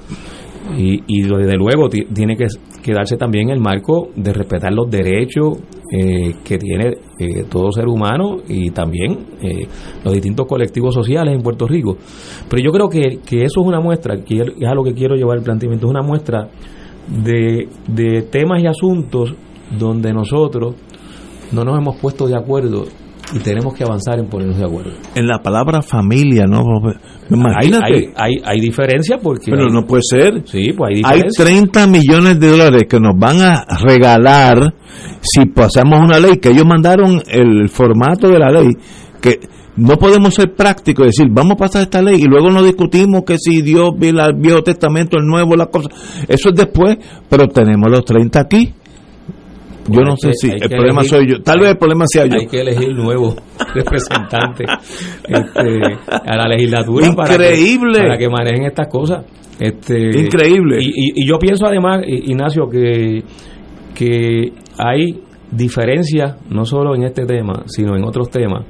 Y, y desde luego tiene que quedarse también el marco de respetar los derechos eh, que tiene eh, todo ser humano y también eh, los distintos colectivos sociales en Puerto Rico. Pero yo creo que, que eso es una muestra, que es a lo que quiero llevar el planteamiento, es una muestra de, de temas y asuntos donde nosotros no nos hemos puesto de acuerdo y tenemos que avanzar en ponernos de acuerdo. En la palabra familia, ¿no? Imagínate. Hay, hay, diferencia porque... Pero no puede ser. Sí, pues hay Hay 30 millones de dólares que nos van a regalar si pasamos una ley, que ellos mandaron el formato de la ley, que no podemos ser prácticos y decir, vamos a pasar esta ley y luego nos discutimos que si Dios, el Viejo Testamento, el Nuevo, la cosa. Eso es después, pero tenemos los 30 aquí yo no sé si el problema soy yo. Tal vez el problema sea yo. Hay que elegir nuevo <laughs> representante este, a la legislatura Increíble. Para, que, manejen estas cosas. Este, Increíble. Y, yo pienso además, Ignacio, que, que hay diferencias no solo en este tema, sino en otros temas.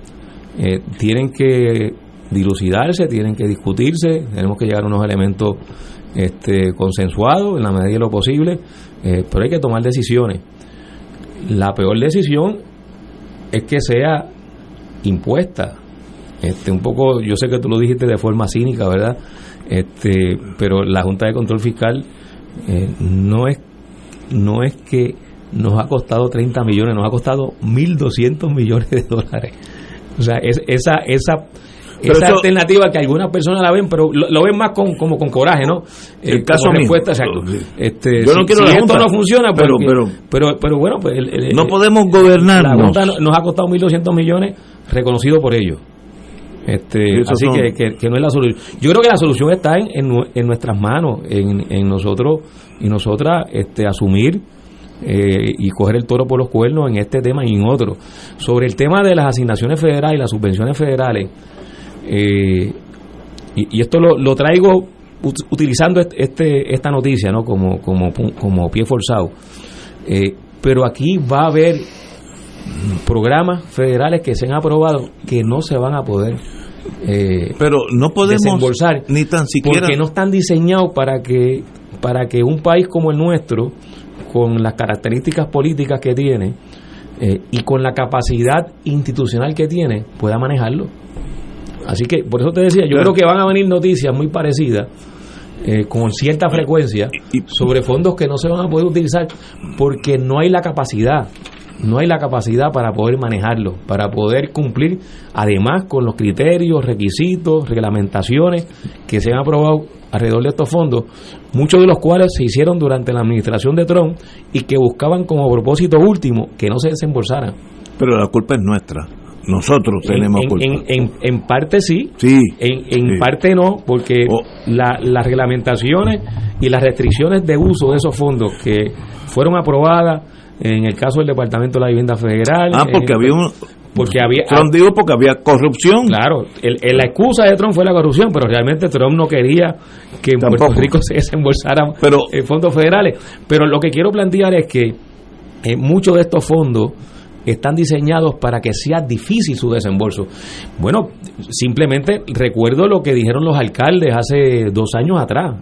Eh, tienen que dilucidarse, tienen que discutirse, tenemos que llegar a unos elementos este, consensuados en la medida de lo posible, eh, pero hay que tomar decisiones la peor decisión es que sea impuesta. Este, un poco, yo sé que tú lo dijiste de forma cínica, ¿verdad? Este, pero la Junta de Control Fiscal eh, no es no es que nos ha costado 30 millones, nos ha costado 1.200 millones de dólares. O sea, es, esa, esa esa alternativa que algunas personas la ven, pero lo, ven más con, como con coraje, ¿no? El eh, caso respuesta, este, Yo no quiero si esto no funciona, pero, pero, pero, bueno, pues no podemos gobernar. La Junta nos ha costado 1.200 millones, reconocido por ellos. Este, así que, que, no es la solución. Yo creo que la solución está en, en, nuestras manos, en, en nosotros y nosotras este, asumir eh, y coger el toro por los cuernos en este tema y en otro. Sobre el tema de las asignaciones federales y las subvenciones federales, eh, y, esto lo, traigo utilizando este, esta noticia ¿no? como, como, como pie forzado. Eh, pero aquí va a haber programas federales que se han aprobado que no se van a poder eh, pero no podemos desembolsar ni tan siquiera porque no están diseñados para que para que un país como el nuestro con las características políticas que tiene y con la capacidad institucional que tiene pueda manejarlo Así que por eso te decía, yo creo que van a venir noticias muy parecidas. Eh, con cierta frecuencia sobre fondos que no se van a poder utilizar porque no hay la capacidad no hay la capacidad para poder manejarlo, para poder cumplir además con los criterios, requisitos, reglamentaciones que se han aprobado alrededor de estos fondos, muchos de los cuales se hicieron durante la administración de Trump y que buscaban como propósito último que no se desembolsaran. Pero la culpa es nuestra. Nosotros tenemos en, En, en, parte sí, sí en, parte no, porque oh. las reglamentaciones y las restricciones de uso de esos fondos que fueron aprobadas en el caso del Departamento de la Vivienda Federal. Ah, porque había un, porque había Trump dijo porque había corrupción. Claro, el, el- la excusa de Trump fue la corrupción, pero realmente Trump no quería que en Puerto. Rico <laughs> se desembolsaran Pero- eh, fondos federales. Pero lo que quiero plantear es que eh, muchos de estos fondos están diseñados para que sea difícil su desembolso. Bueno, simplemente recuerdo lo que dijeron los alcaldes hace dos años atrás.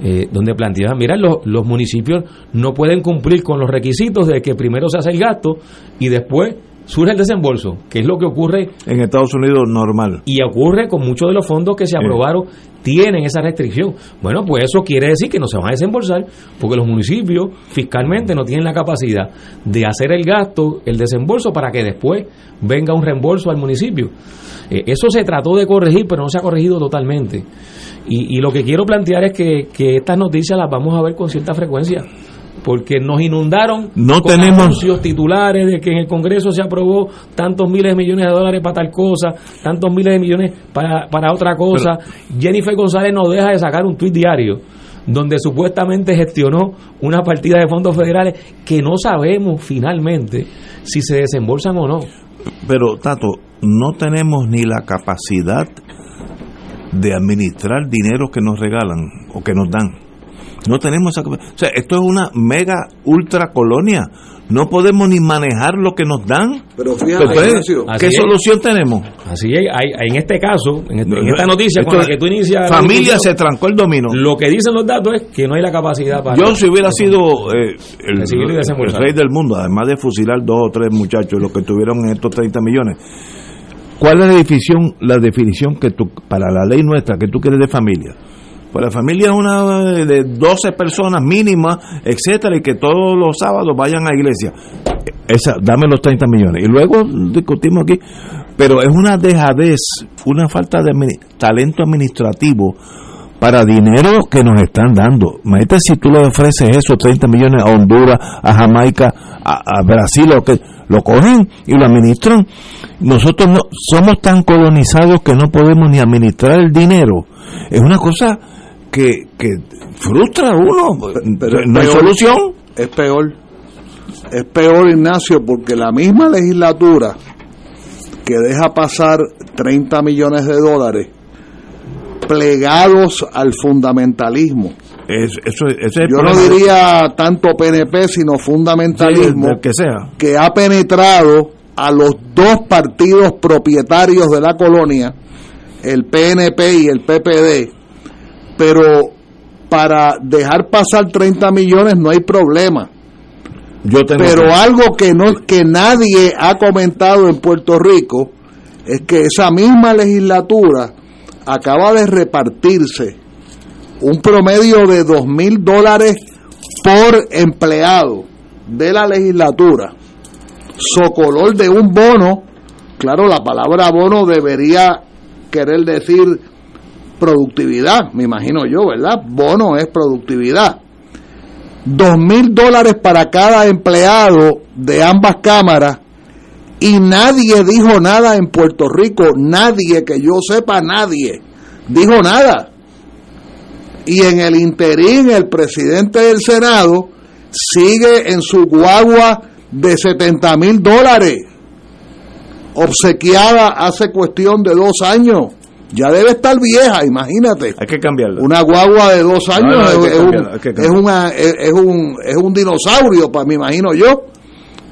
eh, donde planteaban, mira, los, los municipios no pueden cumplir con los requisitos de que primero se hace el gasto y después surge el desembolso, que es lo que ocurre En Estados Unidos normal. y ocurre con muchos de los fondos que se aprobaron, tienen esa restricción. Bueno, pues eso quiere decir que no se van a desembolsar, porque los municipios fiscalmente no tienen la capacidad de hacer el gasto, el desembolso, para que después venga un reembolso al municipio. Eh, eso se trató de corregir, pero no se ha corregido totalmente. Y, y lo que quiero plantear es que, que estas noticias las vamos a ver con cierta frecuencia. Porque nos inundaron No con tenemos- anuncios titulares de que en el Congreso se aprobó tantos miles de millones de dólares para tal cosa, tantos miles de millones para, para otra cosa. Jennifer González no deja de sacar un tuit diario donde supuestamente gestionó una partida de fondos federales que no sabemos finalmente si se desembolsan o no. Pero, Tato, no tenemos ni la capacidad de administrar dinero que nos regalan o que nos dan. No tenemos esa capacidad. O sea, esto es una mega ultra colonia. No podemos ni manejar lo que nos dan. Pero fíjate, Entonces, Ignacio, ¿qué es. solución tenemos? Así es, hay- hay- en este caso, en, en esta noticia con la que tú inicias... Familia se trancó el dominó. Lo que dicen los datos es que no hay la capacidad para... Yo si hubiera sido eh, el, el rey del mundo, además de fusilar dos o tres muchachos, los que tuvieron en estos 30 millones, ¿cuál es la definición, la definición que tú, para la ley nuestra, que tú quieres de familia? Pues la familia es una de 12 personas mínimas, etcétera, y que todos los sábados vayan a iglesia. Esa, dame los 30 millones. Y luego discutimos aquí. Pero es una dejadez, una falta de talento administrativo para dinero que nos están dando. Imagínate si tú le ofreces eso, 30 millones a Honduras, a Jamaica, a, a Brasil, lo que lo cogen y lo administran. Nosotros no somos tan colonizados que no podemos ni administrar el dinero. Es una cosa que, que frustra a uno. pero no hay peor. solución. Es peor. Es peor, Ignacio, porque la misma legislatura que deja pasar 30 millones de dólares plegados al fundamentalismo. Es, eso, ese Yo no diría tanto PNP, sino fundamentalismo, Sí, que sea. que ha penetrado a los dos partidos propietarios de la colonia, el PNP y el PPD, pero para dejar pasar 30 millones no hay problema. Yo tengo Pero algo que no que nadie ha comentado en Puerto Rico es que esa misma legislatura acaba de repartirse un promedio de dos mil dólares por empleado de la legislatura. Socolor de un bono, claro, la palabra bono debería querer decir productividad, me imagino yo, ¿verdad? Bono es productividad dos mil dólares para cada empleado de ambas cámaras y nadie dijo nada en Puerto Rico, nadie que yo sepa, nadie dijo nada. Y en el interín el presidente del Senado sigue en su guagua de 70 mil dólares, obsequiada hace cuestión de dos años. Ya debe estar vieja, imagínate. Hay que cambiarla. Una guagua de dos años No, no, hay es, un, es, una- es- es un, es un dinosaurio, para me imagino yo,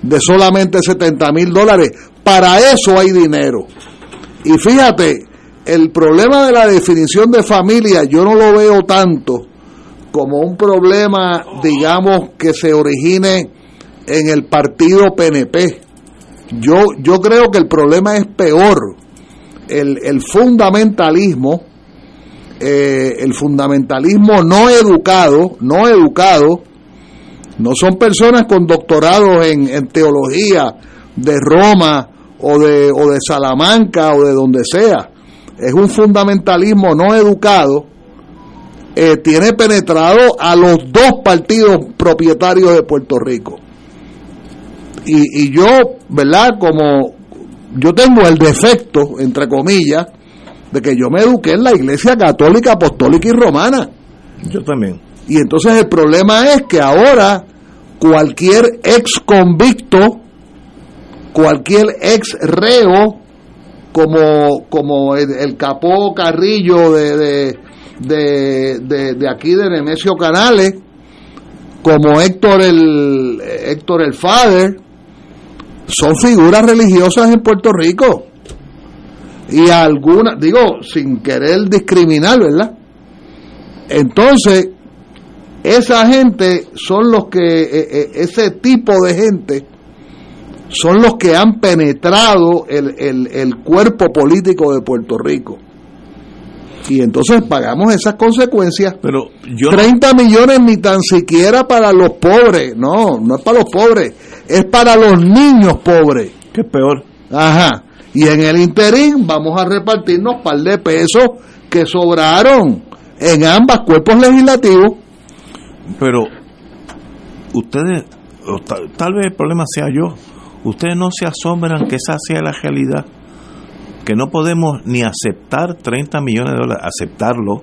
de solamente 70 mil dólares. Para eso hay dinero. Y fíjate, el problema de la definición de familia yo no lo veo tanto como un problema, digamos, que se origine en el partido PNP. Yo, yo creo que el problema es peor. El, el fundamentalismo, eh, el fundamentalismo no educado, no educado, no son personas con doctorados en, en teología de Roma o de, o de Salamanca o de donde sea. Es un fundamentalismo no educado. eh, tiene penetrado a los dos partidos propietarios de Puerto Rico. Y, y yo, ¿verdad? Como yo tengo el defecto, entre comillas, de que yo me eduqué en la iglesia católica, apostólica y romana. Yo también. Y entonces el problema es que ahora cualquier ex convicto, cualquier ex reo como, como el, el capó Carrillo de, de, de, de, de aquí de Nemesio Canales, como Héctor el Héctor el Father, son figuras religiosas en Puerto Rico. Y algunas, digo, sin querer discriminar, ¿verdad? Entonces, esa gente son los que, eh, eh, ese tipo de gente, son los que han penetrado el, el, el cuerpo político de Puerto Rico. Y entonces pagamos esas consecuencias. Pero yo 30 millones ni tan siquiera para los pobres. No, no es para los pobres. Es para los niños pobres. Que es peor. Ajá. Y en el interín vamos a repartirnos un par de pesos que sobraron en ambos cuerpos legislativos. Pero ustedes, tal, tal vez el problema sea yo, ustedes no se asombran que esa sea la realidad, que no podemos ni aceptar 30 millones de dólares, aceptarlo.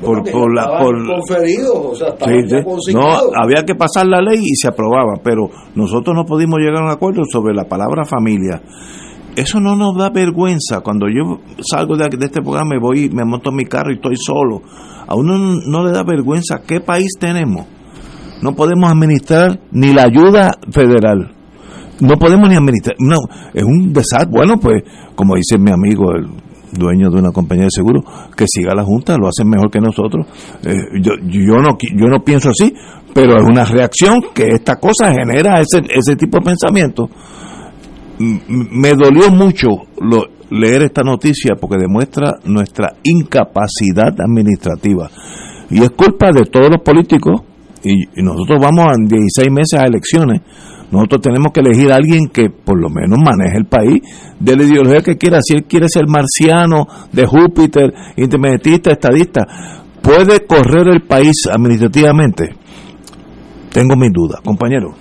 Por, por la, por, conferidos, o sea, Sí, sí. No, había que pasar la ley y se aprobaba, pero nosotros no pudimos llegar a un acuerdo sobre la palabra familia. Eso no nos da vergüenza. Cuando yo salgo de, de este programa, me voy, me monto en mi carro y estoy solo. A uno no le da vergüenza. ¿Qué país tenemos? No podemos administrar ni la ayuda federal. No podemos ni administrar. No, es un desastre. Bueno, pues, como dice mi amigo, el dueño de una compañía de seguro, que siga la Junta, lo hacen mejor que nosotros. Eh, yo, yo, no, yo no pienso así, pero es una reacción que esta cosa genera ese, ese tipo de pensamiento. Me dolió mucho leer esta noticia porque demuestra nuestra incapacidad administrativa. Y es culpa de todos los políticos, y, y nosotros vamos a 16 meses a elecciones. Nosotros tenemos que elegir a alguien que por lo menos maneje el país de la ideología que quiera. Si él quiere ser marciano, de Júpiter, independentista, estadista, puede correr el país administrativamente. Tengo mis dudas, compañero.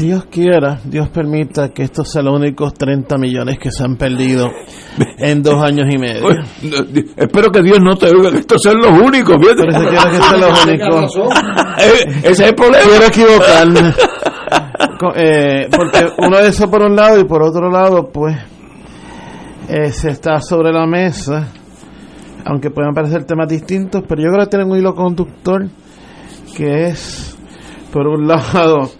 Dios quiera, Dios permita que estos sean los únicos 30 millones que se han perdido en dos años y medio. Espero que Dios no te oiga que estos sean los únicos. fíjate. Pero que sean los únicos. <laughs> Eh, Ese es el problema. Quiero equivocarme. Eh, porque uno de eso por un lado y por otro lado, pues, eh, se está sobre la mesa, aunque puedan parecer temas distintos, pero yo creo que tienen un hilo conductor que es, por un <laughs> lado,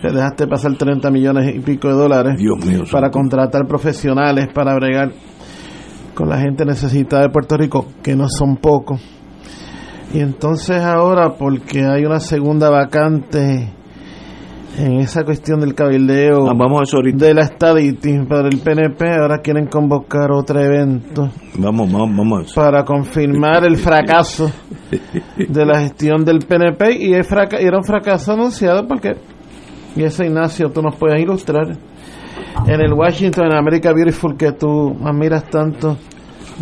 que dejaste pasar 30 millones y pico de dólares Dios mío. para contratar profesionales para bregar con la gente necesitada de Puerto Rico, que no son pocos. Y entonces ahora, porque hay una segunda vacante en esa cuestión del cabildeo Ah, vamos a eso de la estadística para el PNP, ahora quieren convocar otro evento Vamos, vamos, vamos. para confirmar el fracaso <laughs> de la gestión del PNP y, es fraca- y era un fracaso anunciado porque, y ese Ignacio, tú nos puedes ilustrar, en el Washington, en America Beautiful que tú admiras tanto,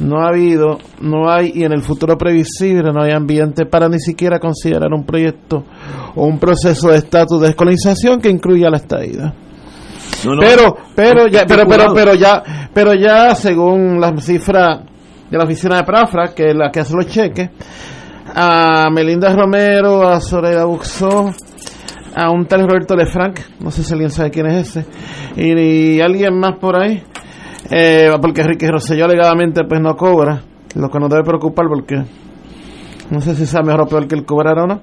no ha habido, no hay, y en el futuro previsible no hay ambiente para ni siquiera considerar un proyecto o un proceso de estatus de descolonización que incluya la estadía. No, no. Pero, pero ya, pero, pero, pero ya, pero ya según las cifras de la oficina de Prafra, que es la que hace los cheques, a Melinda Romero, a Soledad Buxó, a un tal Roberto Lefranc, no sé si alguien sabe quién es ese, y, y alguien más por ahí, eh, porque Enrique Rosselló alegadamente pues no cobra, lo que nos debe preocupar porque no sé si sea mejor o peor que el cobrar o no,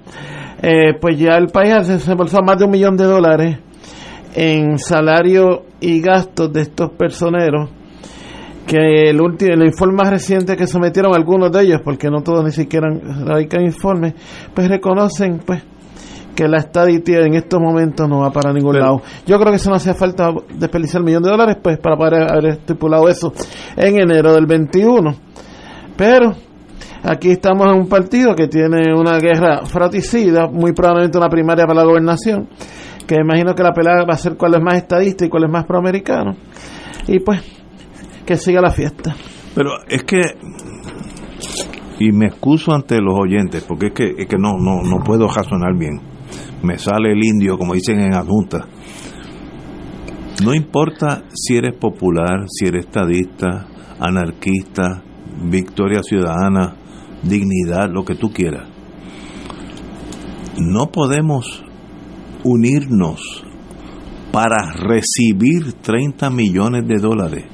eh, pues ya el país se desembolsó más de un millón de dólares en salario y gastos de estos personeros que el último el informe más reciente que sometieron algunos de ellos porque no todos ni siquiera radican informes pues reconocen pues que la estadía en estos momentos no va para ningún Pero- lado yo creo que eso no hacía falta desperdiciar el millón de dólares pues para poder haber estipulado eso en enero del 21 pero aquí estamos en un partido que tiene una guerra fratricida muy probablemente una primaria para la gobernación que imagino que la pelea va a ser cuál es más estadista y cuál es más proamericano y pues que siga la fiesta. Pero es que y me excuso ante los oyentes porque es que, es que no, no, no puedo razonar bien. Me sale el indio, como dicen en adjunta. No importa si eres popular, si eres estadista, anarquista, victoria ciudadana, dignidad, lo que tú quieras. No podemos unirnos para recibir 30 millones de dólares.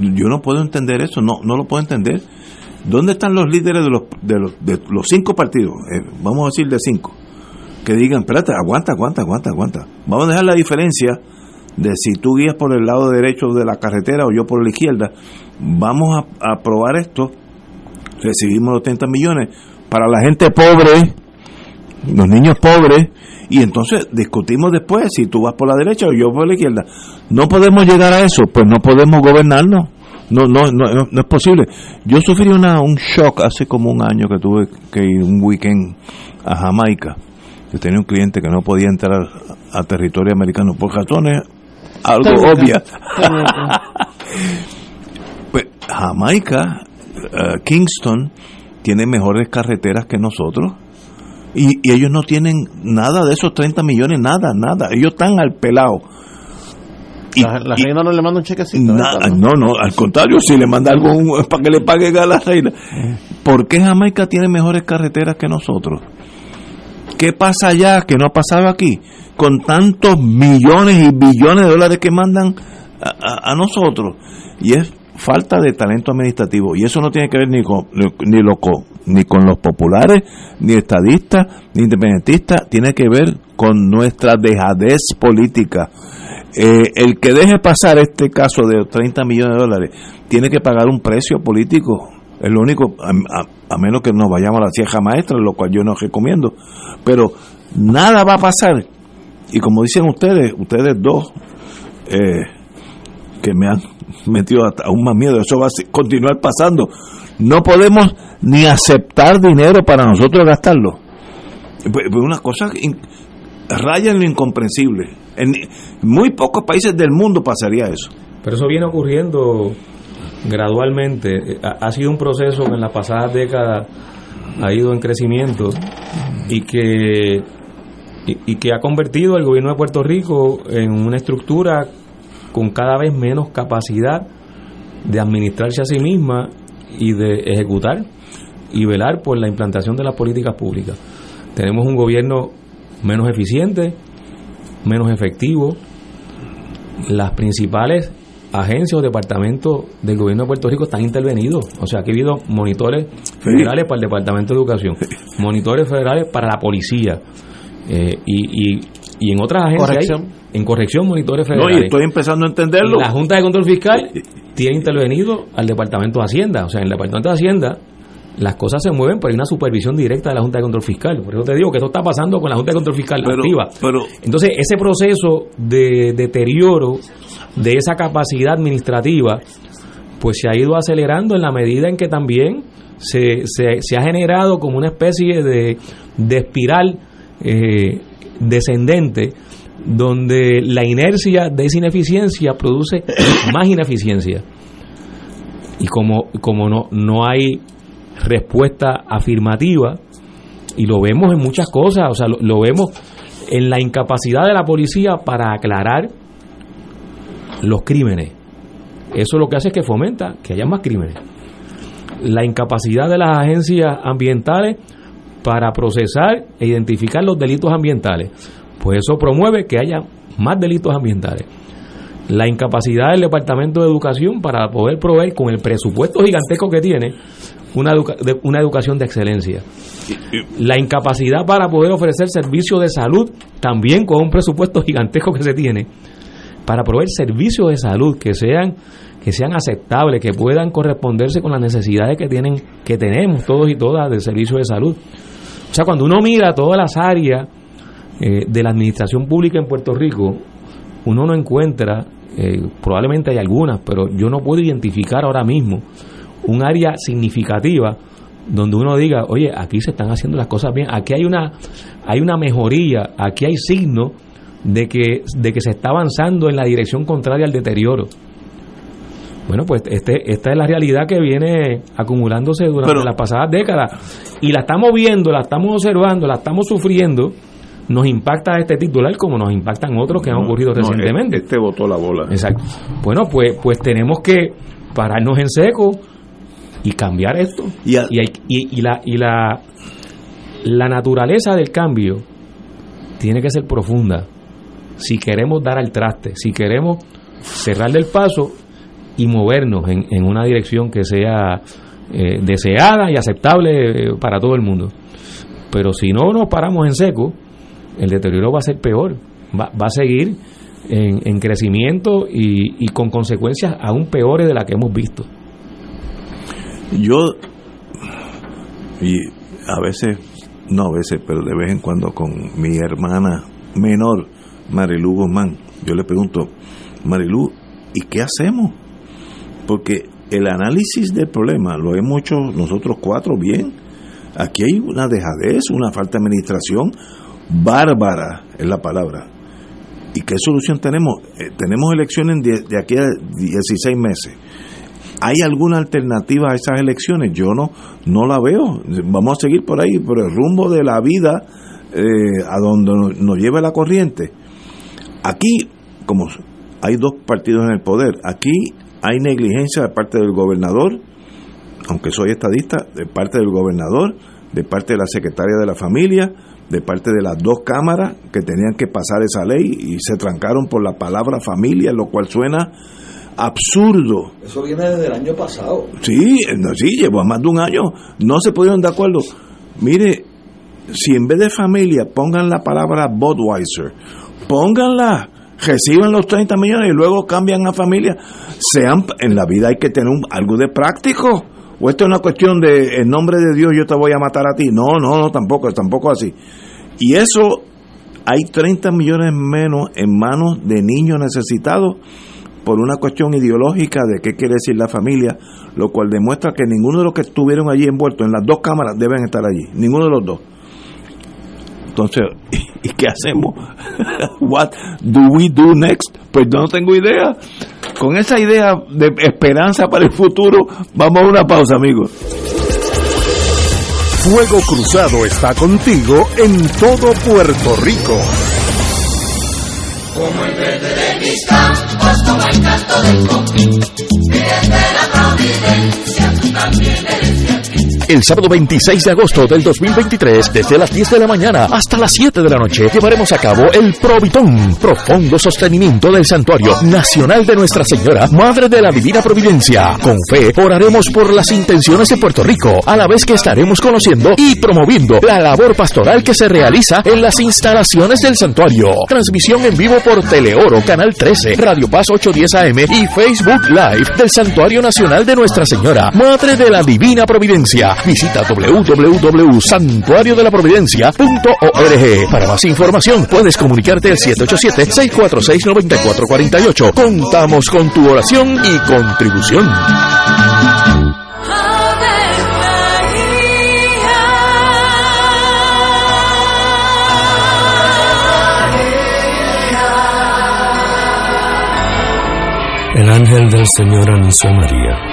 Yo no puedo entender eso, no, no lo puedo entender. ¿Dónde están los líderes de los, de los, de los cinco partidos? Eh, vamos a decir de cinco. Que digan, espérate, aguanta, aguanta, aguanta, aguanta. Vamos a dejar la diferencia de si tú guías por el lado derecho de la carretera o yo por la izquierda. Vamos a, aprobar esto. Recibimos los 30 millones para la gente pobre, los niños pobres, y entonces discutimos después si tú vas por la derecha o yo por la izquierda. No podemos llegar a eso, pues no podemos gobernarnos. No, no, no, no, no es posible. Yo sufrí una, un shock hace como un año que tuve que ir un weekend a Jamaica. Yo tenía un cliente que no podía entrar a territorio americano por razones algo obvias. <laughs> Pues, Jamaica, eh, Kingston, tiene mejores carreteras que nosotros. Y, y ellos no tienen nada de esos 30 millones, nada, nada. Ellos están al pelado. Y- la, la y- reina no le manda un chequecito. Na- ¿verdad? no, no, al contrario, si le manda algo un- para que le paguen a la reina. ¿Por qué Jamaica tiene mejores carreteras que nosotros? ¿Qué pasa allá que no ha pasado aquí? Con tantos millones y billones de dólares que mandan a, a- a nosotros. Y es falta de talento administrativo. Y eso no tiene que ver ni con, ni, lo co- ni con los populares, ni estadistas, ni independentistas. Tiene que ver con nuestra dejadez política. Eh, el que deje pasar este caso de 30 millones de dólares tiene que pagar un precio político. Es lo único, a, menos que nos vayamos a la Sierra Maestra, lo cual yo no recomiendo. Pero nada va a pasar. Y como dicen ustedes, ustedes dos, eh, que me han metido hasta aún más miedo, eso va a continuar pasando. No podemos ni aceptar dinero para nosotros gastarlo. Pues, pues una cosa raya en lo incomprensible. En muy pocos países del mundo pasaría eso. Pero eso viene ocurriendo gradualmente. Eh, Ha, sido un proceso que en las pasadas décadas ha ido en crecimiento y que, y, que ha convertido el gobierno de Puerto Rico en una estructura con cada vez menos capacidad de administrarse a sí misma y de ejecutar y velar por la implantación de las políticas públicas. Tenemos un gobierno menos eficiente, menos efectivo, las principales agencias o departamentos del gobierno de Puerto Rico están intervenidos. O sea, que ha habido monitores federales para el Departamento de Educación, monitores federales para la policía. eh, y, y, y en otras agencias hay- en corrección monitores No, federales. y estoy empezando a entenderlo. la Junta de Control Fiscal tiene intervenido al Departamento de Hacienda. O sea, en el Departamento de Hacienda las cosas se mueven, pero hay una supervisión directa de la Junta de Control Fiscal. Por eso te digo que esto está pasando con la Junta de Control Fiscal Pero- activa. pero- Entonces, ese proceso de deterioro de esa capacidad administrativa, pues se ha ido acelerando en la medida en que también se, se, se ha generado como una especie de, de espiral eh, descendente donde la inercia de esa ineficiencia produce <coughs> más ineficiencia. Y como, como no, no hay respuesta afirmativa, y lo vemos en muchas cosas, o sea, lo, lo vemos en la incapacidad de la policía para aclarar los crímenes. Eso lo que hace es que fomenta que haya más crímenes. La incapacidad de las agencias ambientales para procesar e identificar los delitos ambientales. Pues eso promueve que haya más delitos ambientales. La incapacidad del Departamento de Educación para poder proveer con el presupuesto gigantesco que tiene una, educa- de- una educación de excelencia. La incapacidad para poder ofrecer servicios de salud también con un presupuesto gigantesco que se tiene para proveer servicios de salud que sean que sean aceptables, que puedan corresponderse con las necesidades que tienen que tenemos todos y todas del servicio de salud. O sea, cuando uno mira todas las áreas eh, de la administración pública en Puerto Rico, uno no encuentra, eh, probablemente hay algunas, pero yo no puedo identificar ahora mismo un área significativa donde uno diga, oye, aquí se están haciendo las cosas bien, aquí hay una, hay una mejoría, aquí hay signos de que, de que se está avanzando en la dirección contraria al deterioro. Bueno, pues este, esta es la realidad que viene acumulándose durante Pero- las pasadas décadas. Y la estamos viendo, la estamos observando, la estamos sufriendo. Nos impacta este titular como nos impactan otros que han ocurrido No, recientemente. Este botó la bola. Exacto. Bueno, pues, pues tenemos que pararnos en seco y cambiar esto. Y a- hay- y- y la, y la, la naturaleza del cambio tiene que ser profunda si queremos dar al traste, si queremos cerrar del paso y movernos en, en una dirección que sea eh, deseada y aceptable eh, para todo el mundo. Pero si no nos paramos en seco, el deterioro va a ser peor, va, va a seguir en, en crecimiento y, y con consecuencias aún peores de las que hemos visto. Yo, y a veces, no a veces, pero de vez en cuando con mi hermana menor, Marilu Guzmán, yo le pregunto, Marilu, ¿y qué hacemos? Porque el análisis del problema lo hemos hecho nosotros cuatro bien. Aquí hay una dejadez, una falta de administración bárbara, es la palabra. ¿Y qué solución tenemos? Eh, tenemos elecciones de, aquí a 16 meses. ¿Hay alguna alternativa a esas elecciones? Yo no, no la veo. Vamos a seguir por ahí, por el rumbo de la vida, eh, a donde nos lleve la corriente. Aquí, como hay dos partidos en el poder, aquí hay negligencia de parte del gobernador, aunque soy estadista, de parte del gobernador, de parte de la secretaria de la familia, de parte de las dos cámaras que tenían que pasar esa ley y se trancaron por la palabra familia, lo cual suena absurdo. Eso viene desde el año pasado. Sí, no, sí, llevó más de un año. No se pudieron de acuerdo. Mire, si en vez de familia pongan la palabra Budweiser, pónganla, reciban los 30 millones y luego cambian a familia. Sean, en la vida hay que tener un, algo de práctico. O esto es una cuestión de, en nombre de Dios yo te voy a matar a ti. No, no, no, tampoco, tampoco así. Y eso, hay 30 millones menos en manos de niños necesitados por una cuestión ideológica de qué quiere decir la familia, lo cual demuestra que ninguno de los que estuvieron allí envueltos en las dos cámaras deben estar allí, ninguno de los dos. Entonces, ¿y qué hacemos? <laughs> What do we do next? Pues no tengo idea. Con esa idea de esperanza para el futuro, vamos a una pausa, amigos. Fuego Cruzado está contigo en todo Puerto Rico. Como el verde de mis campos, como el canto del coquí, desde la providencia, tú también eres de aquí. El sábado 26 de agosto del 2023, desde las 10 de la mañana hasta las 7 de la noche, llevaremos a cabo el Provitón, profundo sostenimiento del Santuario Nacional de Nuestra Señora, Madre de la Divina Providencia. Con fe, oraremos por las intenciones de Puerto Rico, a la vez que estaremos conociendo y promoviendo la labor pastoral que se realiza en las instalaciones del santuario. Transmisión en vivo por Teleoro, Canal 13, Radio Paz 810 AM y Facebook Live del Santuario Nacional de Nuestra Señora, Madre de la Divina Providencia. Visita www.santuariodelaprovidencia.org. Para más información puedes comunicarte al 787-646-9448. Contamos con tu oración y contribución. El ángel del Señor anunció a María.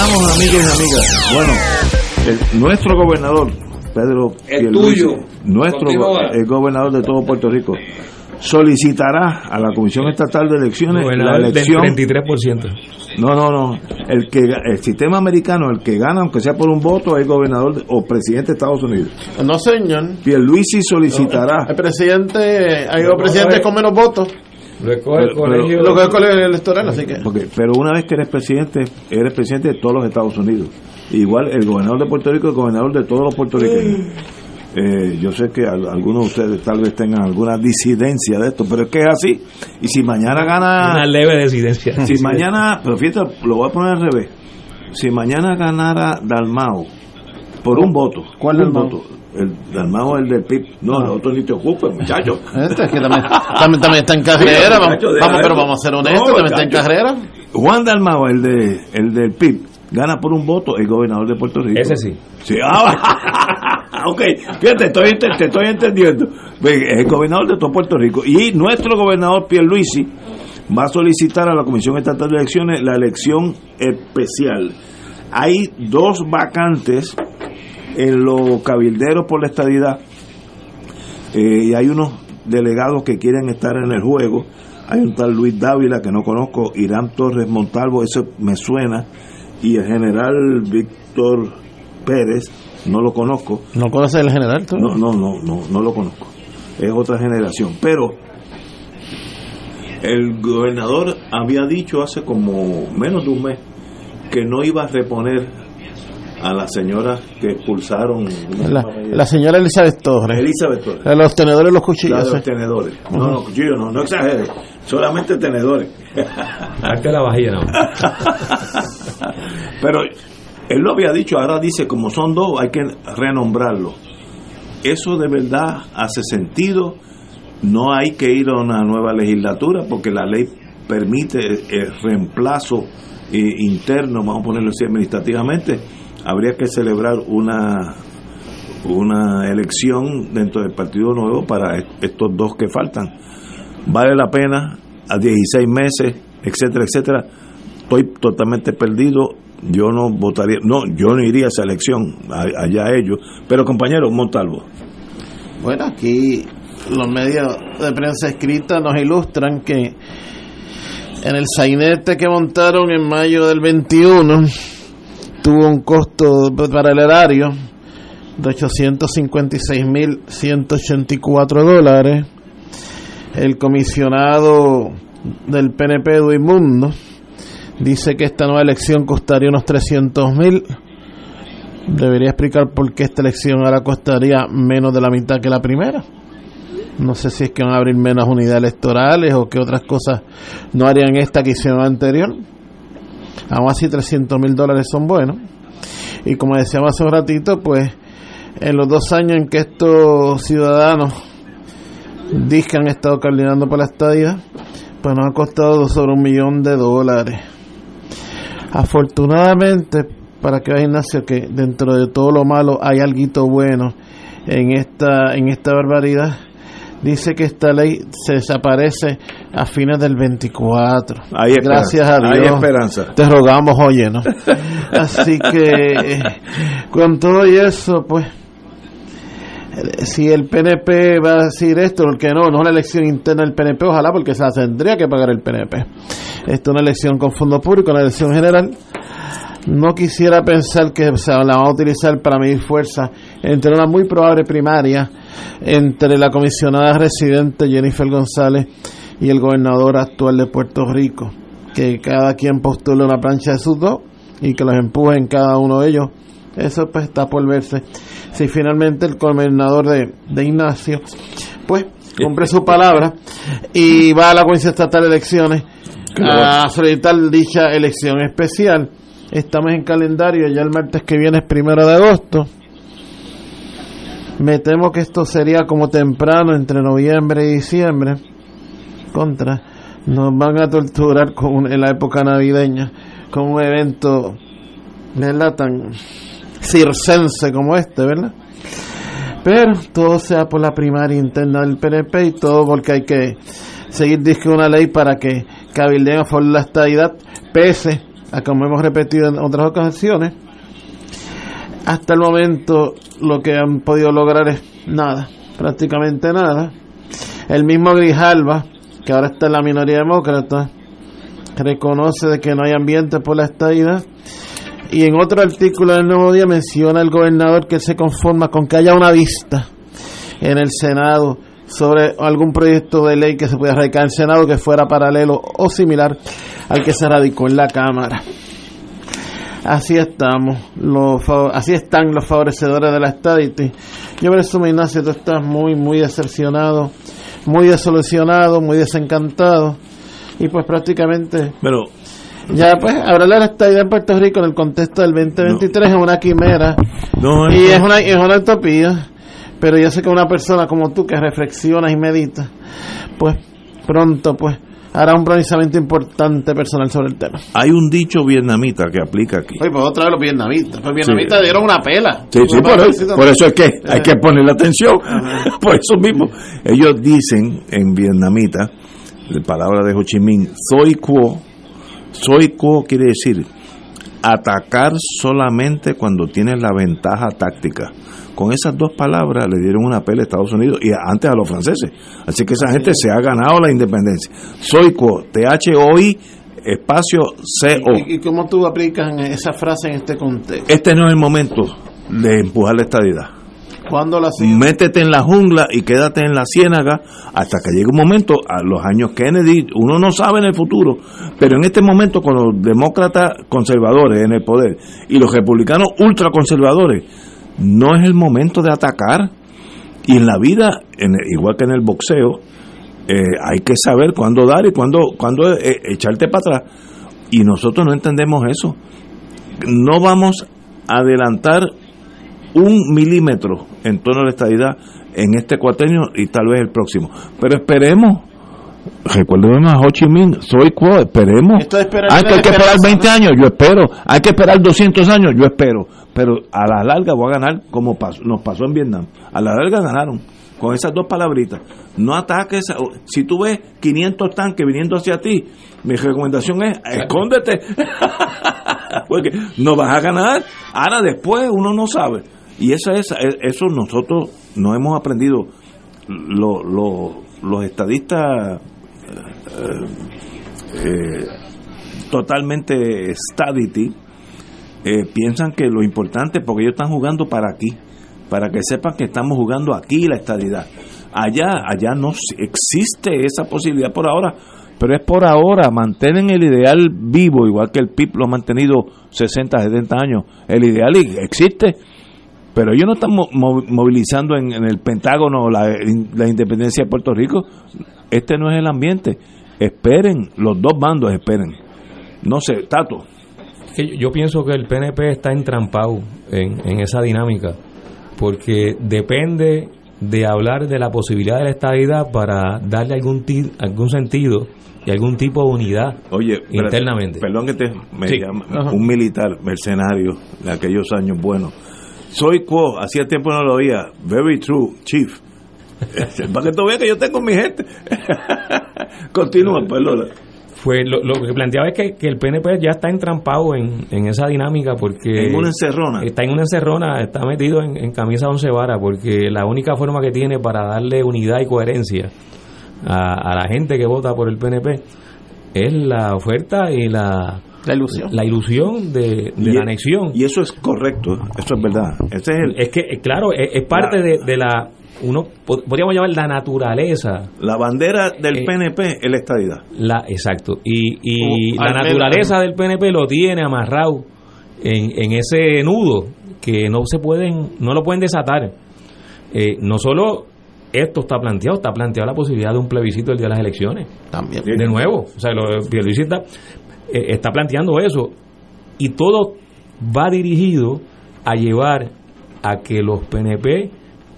Y amigas. Bueno, el- nuestro gobernador, Pedro El tuyo. nuestro Continúa. el gobernador de todo Puerto Rico, solicitará a la Comisión Estatal de Elecciones la Gobernador del elección 33%. No, no, no. El que el sistema americano, el que gana, aunque sea por un voto, es gobernador de- o presidente de Estados Unidos. No, señor. Pierluisi solicitará. El presidente, hay dos presidentes con menos votos. Lo escoge el Pero- colegio. Lo que es el colegio electoral, así que. Pero una vez que eres presidente, eres presidente de todos los Estados Unidos. Igual el gobernador de Puerto Rico es gobernador de todos los puertorriqueños. <sighs> Eh, yo sé que al- algunos de ustedes tal vez tengan alguna disidencia de esto, pero es que es así. Y si mañana gana. Una leve desidencia. Si mañana, pero fíjate, lo voy a poner al revés. Si mañana ganara Dalmao por un voto, ¿Cuál un Dalmau? voto, el Dalmao es el del PIB. No, el otro ni te ocupes, muchacho. Este es que también, también, también está en carrera. Vamos, vamos, pero vamos a ser honestos, No, también está en carrera. Juan Dalmao, el de el del PIB, gana por un voto el gobernador de Puerto Rico. Ese sí. Sí, ah, <laughs> ok, fíjate, estoy, te estoy entendiendo. Ve, Es el gobernador de todo Puerto Rico. Y nuestro gobernador Pierluisi va a solicitar a la Comisión Estatal de Elecciones la elección especial. Hay dos vacantes en los cabilderos por la estadidad eh, y hay unos delegados que quieren estar en el juego. Hay un tal Luis Dávila que no conozco, Irán Torres Montalvo, eso me suena, y el general Víctor Pérez, no lo conozco. ¿No conoces el general tú? No, no, no, no, no lo conozco. Es otra generación. Pero el gobernador había dicho hace como menos de un mes que no iba a reponer a la señora que expulsaron. La, la señora Elizabeth Torres. Elizabeth Torres. Los tenedores los La cuchillos. de los tenedores. No, no, cuchillos no, no exagere. Solamente tenedores. Hazte la vajilla, no. <laughs> Pero él lo había dicho, ahora dice, como son dos, hay que renombrarlo. Eso de verdad hace sentido. No hay que ir a una nueva legislatura porque la ley permite el reemplazo eh, interno, vamos a ponerlo así administrativamente. Habría que celebrar una una elección dentro del Partido Nuevo para est- estos dos que faltan. Vale la pena a 16 meses, etcétera, etcétera. Estoy totalmente perdido. Yo no votaría, no, yo no iría a esa elección, allá ellos. Pero compañero Montalvo, Bueno, aquí los medios de prensa escrita nos ilustran que en el sainete que montaron en mayo del 21 tuvo un costo para el erario de 856.184 dólares. El comisionado del PNP Duimundo dice que esta nueva elección costaría unos 300.000 debería explicar por qué esta elección ahora costaría menos de la mitad que la primera. No sé si es que van a abrir menos unidades electorales o que otras cosas no harían esta que hicieron anterior. Aún así, 300 mil dólares son buenos. Y como decíamos hace un ratito, pues en los dos años en que estos ciudadanos dicen que han estado coordinando por la estadía, pues nos ha costado sobre un millón de dólares. Afortunadamente, para que veas Ignacio que dentro de todo lo malo hay algo bueno en esta en esta barbaridad dice que esta ley se desaparece a fines del 24 Hay gracias a hay Dios esperanza. te rogamos oye no <laughs> así que eh, con todo y eso pues eh, si el PNP va a decir esto, porque no, no es una elección interna del PNP, ojalá porque se la tendría que pagar el PNP. Esto es una elección con fondo público, una elección general. No quisiera pensar que se la van a utilizar para medir fuerza entre una muy probable primaria entre la comisionada residente Jennifer González y el gobernador actual de Puerto Rico. Que cada quien postule una plancha de sus dos y que los empujen cada uno de ellos. Eso pues está por verse. Si finalmente el gobernador de, de Ignacio pues cumple su palabra y va a la Comisión Estatal de Elecciones a solicitar dicha elección especial. Estamos en calendario, ya el martes que viene es primero de agosto. Me temo que esto sería como temprano, entre noviembre y diciembre. Contra. Nos van a torturar con en la época navideña con un evento. Tan circense como este, ¿verdad? Pero todo sea por la primaria interna del PNP y todo porque hay que seguir disque una ley para que cabildeen a la estadidad, pese como hemos repetido en otras ocasiones. Hasta el momento lo que han podido lograr es nada, prácticamente nada. El mismo Grijalva, que ahora está en la minoría demócrata, reconoce de que no hay ambiente por la estadidad y en otro artículo del Nuevo Día menciona el gobernador que se conforma con que haya una vista en el Senado sobre algún proyecto de ley que se pueda radicar en el Senado que fuera paralelo o similar al que se radicó en la Cámara. Así estamos, los, así están los favorecedores de la estadity. Yo presumo, Ignacio, tú estás muy, muy decepcionado, muy desolucionado, muy desencantado. Y pues prácticamente Pero ya pues hablarle de la estadidad en Puerto Rico en el contexto del 2023 es una quimera No, y eso- es una, es una utopía. Pero yo sé que una persona como tú que reflexiona y medita, pues pronto pues hará un pronunciamiento importante personal sobre el tema. hay un dicho vietnamita que aplica aquí. Oye, pues otra vez los vietnamitas. Los vietnamitas Sí. dieron una pela. Sí, sí, por, eso, por eso es que hay que ponerle atención. <laughs> por eso mismo. Ellos dicen en vietnamita, la palabra de Ho Chi Minh, soy quo. Soy quo quiere decir atacar solamente cuando tienes la ventaja táctica. Con esas dos palabras le dieron una pela a Estados Unidos y antes a los franceses. Así que esa gente se ha ganado la independencia. Soy quo, T-H-O-I, espacio C-O. ¿Y, y cómo tú aplicas esa frase en este contexto? Este no es el momento de empujar la estadidad. ¿Cuándo la Métete en la jungla y quédate en la ciénaga hasta que llegue un momento, a los años Kennedy, uno no sabe en el futuro, pero en este momento con los demócratas conservadores en el poder y los republicanos ultraconservadores, no es el momento de atacar. Y en la vida, en igual que en el boxeo, eh, hay que saber cuándo dar y cuándo, cuándo eh, echarte para atrás. Y nosotros no entendemos eso. No vamos a adelantar un milímetro en torno a la estadidad en este cuatrenio y tal vez el próximo. Pero esperemos. Recuerden a Ho Chi Minh, soy quo, esperemos. Esperar Ah, que hay que esperar esperanza, 20 años, yo espero. Hay que esperar 200 años, yo espero. Pero a la larga voy a ganar como nos pasó en Vietnam. A la larga ganaron con esas dos palabritas. No ataques. Si tú ves 500 tanques viniendo hacia ti, mi recomendación es escóndete. <laughs> Porque no vas a ganar. Ahora después uno no sabe. Y eso es eso nosotros no hemos aprendido. Lo- los estadistas eh, eh, totalmente stadity eh, piensan que lo importante porque ellos están jugando para aquí para que sepan que estamos jugando aquí la estadidad allá allá no existe esa posibilidad por ahora pero es por ahora mantienen el ideal vivo igual que el PIB lo ha mantenido 60 70 años el ideal existe pero ellos no están mo- mo- movilizando en, en el Pentágono la, la independencia de Puerto Rico. Este no es el ambiente. Esperen, los dos bandos esperen. No sé, Tato. Que yo- yo pienso que el PNP está entrampado en, en esa dinámica, porque depende de hablar de la posibilidad de la estabilidad para darle algún ti- algún sentido y algún tipo de unidad Oye, internamente. Perdón que te me Sí. un militar mercenario de aquellos años buenos. Soy quo, hacía tiempo no lo oía. Very true, chief. <laughs> Para que tú veas que yo tengo mi gente. <laughs> Continúa, perdón. Fue lo, lo que planteaba es que, que el PNP ya está entrampado en, en esa dinámica porque En una encerrona. está en una encerrona, está metido en, en camisa once varas porque la única forma que tiene para darle unidad y coherencia a, a la gente que vota por el PNP es la oferta y la la ilusión la ilusión de, de Y- la anexión Y eso es correcto, eso es verdad. Ese es el, es que eh, claro es, es parte La- de, de la uno pod- podríamos llamar la naturaleza la bandera del Eh, PNP es la estadidad. La, exacto. Y, y la menos- naturaleza del PNP lo tiene amarrado en, en ese nudo que no se pueden, no lo pueden desatar. Eh, no solo esto está planteado, está planteada la posibilidad de un plebiscito el día de las elecciones. También. De nuevo, o sea, lo, está, eh, está planteando eso y todo va dirigido a llevar a que los PNP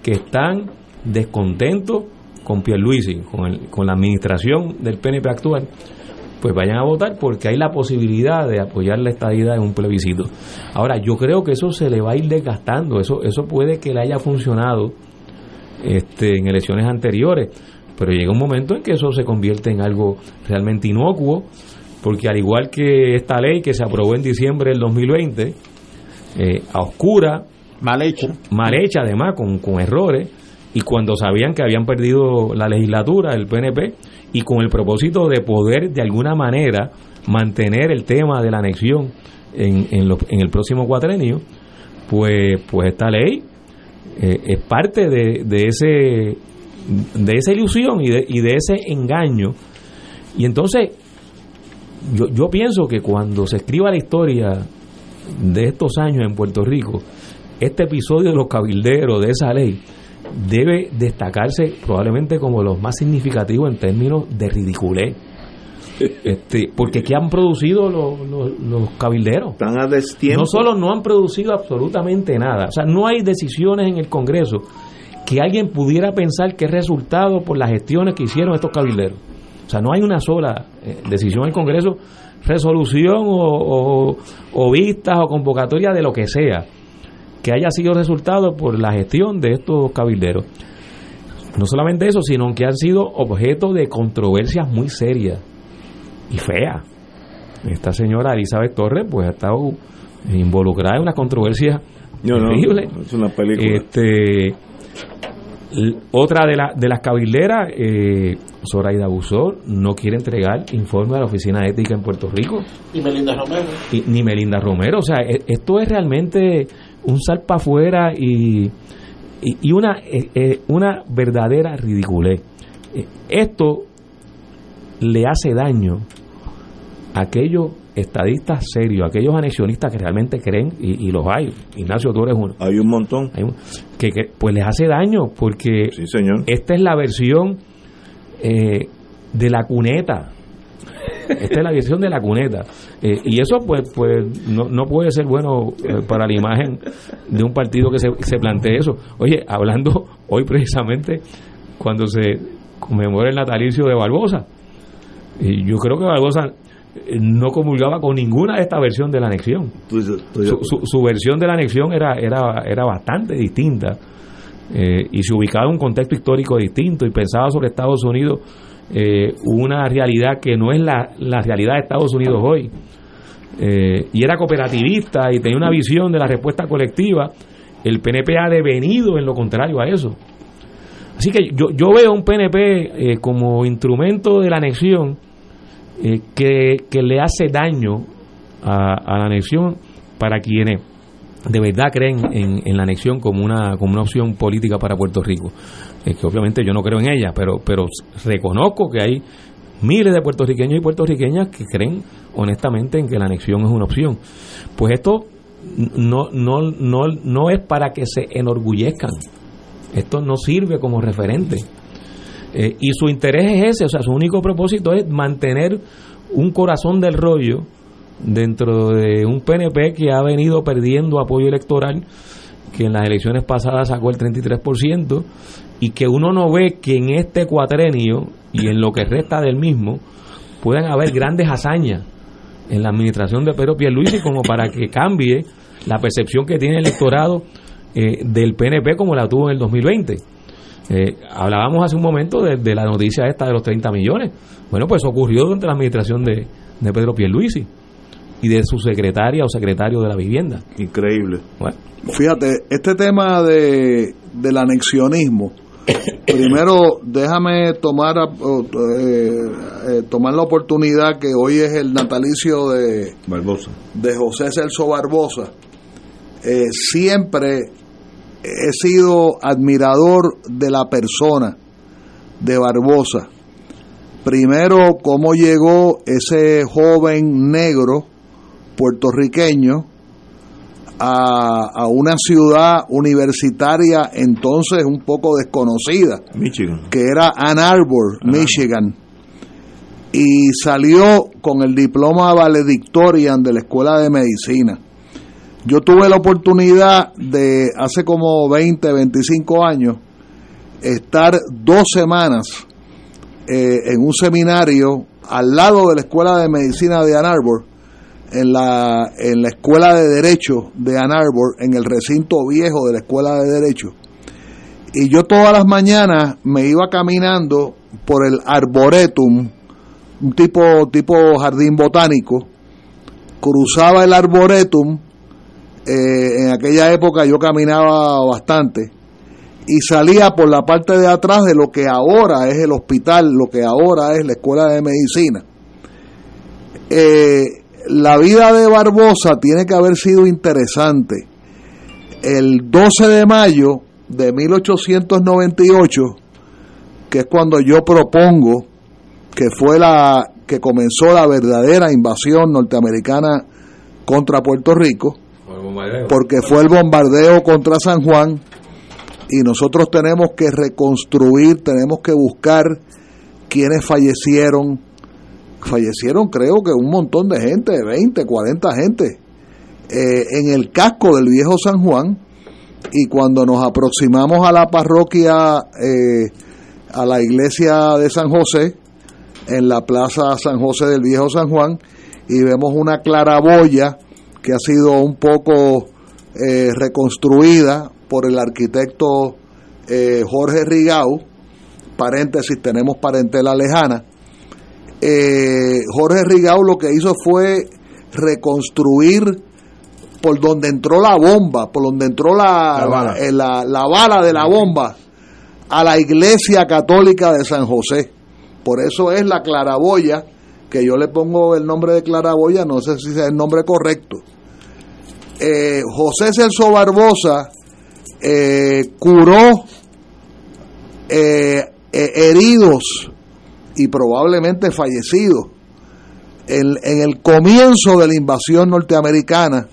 que están descontentos con Pierluisi, con, el, con la administración del PNP actual, pues vayan a votar porque hay la posibilidad de apoyar la estadía en un plebiscito. Ahora, yo creo que eso se le va a ir desgastando, eso, eso puede que le haya funcionado este, en elecciones anteriores, pero llega un momento en que eso se convierte en algo realmente inocuo, porque al igual que esta ley que se aprobó en diciembre del 2020, eh, a oscura, mal hecha, mal hecha además, con, con errores, y cuando sabían que habían perdido la legislatura, el PNP, y con el propósito de poder de alguna manera mantener el tema de la anexión en, en, lo- en el próximo cuatrenio, pues, pues esta ley eh, es parte de, de ese de esa ilusión y de, y de ese engaño. Y entonces, yo, yo pienso que cuando se escriba la historia de estos años en Puerto Rico, este episodio de los cabilderos de esa ley debe destacarse probablemente como los más significativos en términos de ridiculez. <laughs> Este, porque ¿qué han producido los, los- los cabilderos? Están a destiempo. No solo no han producido absolutamente nada, o sea, no hay decisiones en el Congreso que alguien pudiera pensar que es resultado por las gestiones que hicieron estos cabilderos. O sea, no hay una sola eh, decisión en el Congreso, resolución o, o, o vistas o convocatoria de lo que sea, que haya sido resultado por la gestión de estos cabilderos. No solamente eso, sino que han sido objeto de controversias muy serias y feas. Esta señora Elizabeth Torres, pues ha estado involucrada en una controversia No, no, terrible. es una película. Este, otra de, la- de las cabilderas, eh, Zoraida Busor, no quiere entregar informe a la Oficina Ética en Puerto Rico, Y Melinda Romero. y- ni Melinda Romero. O sea, e- esto es realmente un salpa afuera y, y, y una, eh, eh, una verdadera ridiculez. Eh, Esto le hace daño a aquellos estadistas serios, a aquellos anexionistas que realmente creen, y, y los hay. Ignacio, tú eres uno. Hay un montón. Hay un- que, que, pues les hace daño porque Sí, señor. esta es la versión eh, de la cuneta. Esta es la versión de la cuneta. Eh, y eso pues pues no, no puede ser bueno eh, para la imagen de un partido que se, se plantee eso. Oye, hablando hoy precisamente cuando se conmemora el natalicio de Barbosa. Y yo creo que Barbosa eh, no comulgaba con ninguna de esta versión de la anexión. Su, su- su versión de la anexión era, era, era bastante distinta eh, y se ubicaba en un contexto histórico distinto y pensaba sobre Estados Unidos eh, una realidad que no es la, la realidad de Estados Unidos hoy. Eh, y era cooperativista y tenía una visión de la respuesta colectiva. El PNP ha devenido en lo contrario a eso. Así que yo, yo veo un PNP eh, como instrumento de la anexión eh, que, que le hace daño a, a la anexión para quienes de verdad creen en, en la anexión como una, como una opción política para Puerto Rico. Eh, que obviamente yo no creo en ella, pero, pero reconozco que hay miles de puertorriqueños y puertorriqueñas que creen honestamente en que la anexión es una opción. Pues esto no, no, no, no es para que se enorgullezcan. Esto no sirve como referente. Eh, y su interés es ese, o sea, su único propósito es mantener un corazón del rollo dentro de un PNP que ha venido perdiendo apoyo electoral, que en las elecciones pasadas sacó el 33%, y que uno no ve que en este cuatrenio y en lo que resta del mismo puedan haber grandes hazañas en la administración de Pedro Pierluisi como para que cambie la percepción que tiene el electorado eh, del PNP como la tuvo en el 2020. Eh, hablábamos hace un momento de, de la noticia esta de los 30 millones. Bueno, pues ocurrió durante la administración de, de Pedro Pierluisi y de su secretaria o secretario de la vivienda. Increíble. Bueno, Fíjate, este tema de, del anexionismo, primero déjame tomar eh, eh, tomar la oportunidad que hoy es el natalicio de, Barbosa. de José Celso Barbosa. Eh, siempre he sido admirador de la persona de Barbosa. Primero, cómo llegó ese joven negro puertorriqueño a, a una ciudad universitaria entonces un poco desconocida, Michigan. que era Ann Arbor, Michigan, y salió con el diploma valedictorian de la Escuela de Medicina. Yo tuve la oportunidad de, hace como 20, 25 años, estar dos semanas eh, en un seminario al lado de la Escuela de Medicina de Ann Arbor, en la, en la Escuela de Derecho de Ann Arbor, en el recinto viejo de la Escuela de Derecho. Y yo todas las mañanas me iba caminando por el Arboretum, un tipo, tipo jardín botánico, cruzaba el Arboretum, eh, en aquella época yo caminaba bastante, y salía por la parte de atrás de lo que ahora es el hospital, lo que ahora es la escuela de medicina. Eh, la vida de Barbosa tiene que haber sido interesante. El 12 de mayo de 1898, que es cuando yo propongo que fue la que comenzó la verdadera invasión norteamericana contra Puerto Rico, porque fue el bombardeo contra San Juan y nosotros tenemos que reconstruir, tenemos que buscar quienes fallecieron. Fallecieron creo que un montón de gente, 20, 40 gente, eh, en el casco del viejo San Juan y cuando nos aproximamos a la parroquia, eh, a la iglesia de San José, en la plaza San José del viejo San Juan, y vemos una claraboya que ha sido un poco eh, reconstruida por el arquitecto eh, Jorge Rigau, paréntesis, tenemos parentela lejana. Eh, Jorge Rigau lo que hizo fue reconstruir por donde entró la bomba, por donde entró la, La bala. eh, la- la bala de la bomba, a la iglesia católica de San José. Por eso es la claraboya, que yo le pongo el nombre de claraboya, no sé si es el nombre correcto. Eh, José Celso Barbosa eh, curó eh, heridos y probablemente fallecidos en, en el comienzo de la invasión norteamericana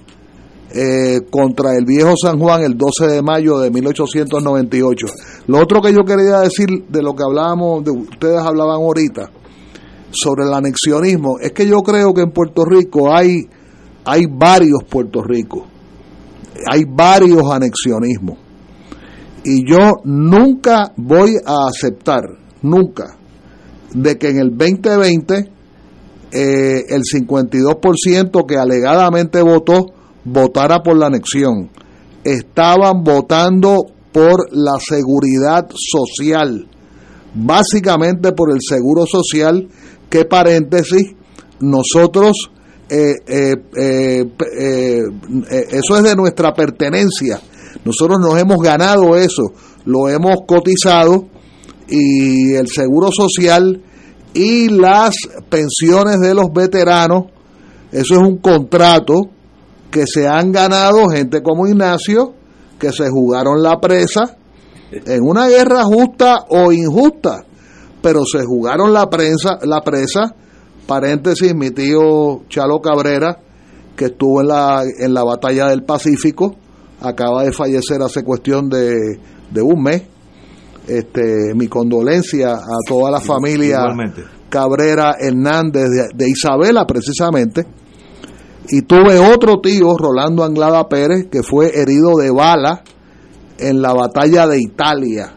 eh, contra el viejo San Juan el 12 de mayo de 1898. Lo otro que yo quería decir de lo que hablábamos, de ustedes hablaban ahorita, sobre el anexionismo, es que yo creo que en Puerto Rico hay, hay varios Puerto Rico, hay varios anexionismos. Y yo nunca voy a aceptar, nunca, de que en el 2020 eh, el 52% que alegadamente votó votara por la anexión. Estaban votando por la seguridad social, básicamente por el seguro social, que paréntesis, nosotros, eh, eh, eso es de nuestra pertenencia, nosotros nos hemos ganado eso, lo hemos cotizado y el seguro social y las pensiones de los veteranos, eso es un contrato que se han ganado gente como Ignacio, que se jugaron la presa en una guerra justa o injusta, pero se jugaron la prensa, la presa, paréntesis, mi tío Chalo Cabrera, que estuvo en la, en la batalla del Pacífico, acaba de fallecer hace cuestión de, de un mes. Este, mi condolencia a toda la familia Igualmente. Cabrera Hernández de, de Isabela precisamente. Y tuve otro tío, Rolando Anglada Pérez, que fue herido de bala en la batalla de Italia,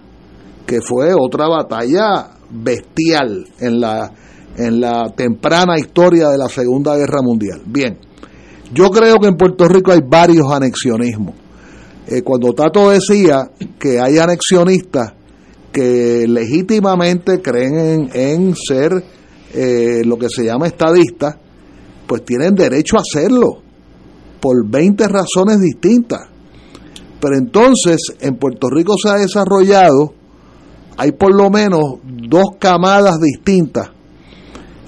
que fue otra batalla bestial en la, en la temprana historia de la Segunda Guerra Mundial. Bien, yo creo que en Puerto Rico hay varios anexionismos. Eh, cuando Tato decía que hay anexionistas que legítimamente creen en, en ser eh, lo que se llama estadistas, pues tienen derecho a hacerlo por 20 razones distintas. Pero entonces en Puerto Rico se ha desarrollado, hay por lo menos dos camadas distintas.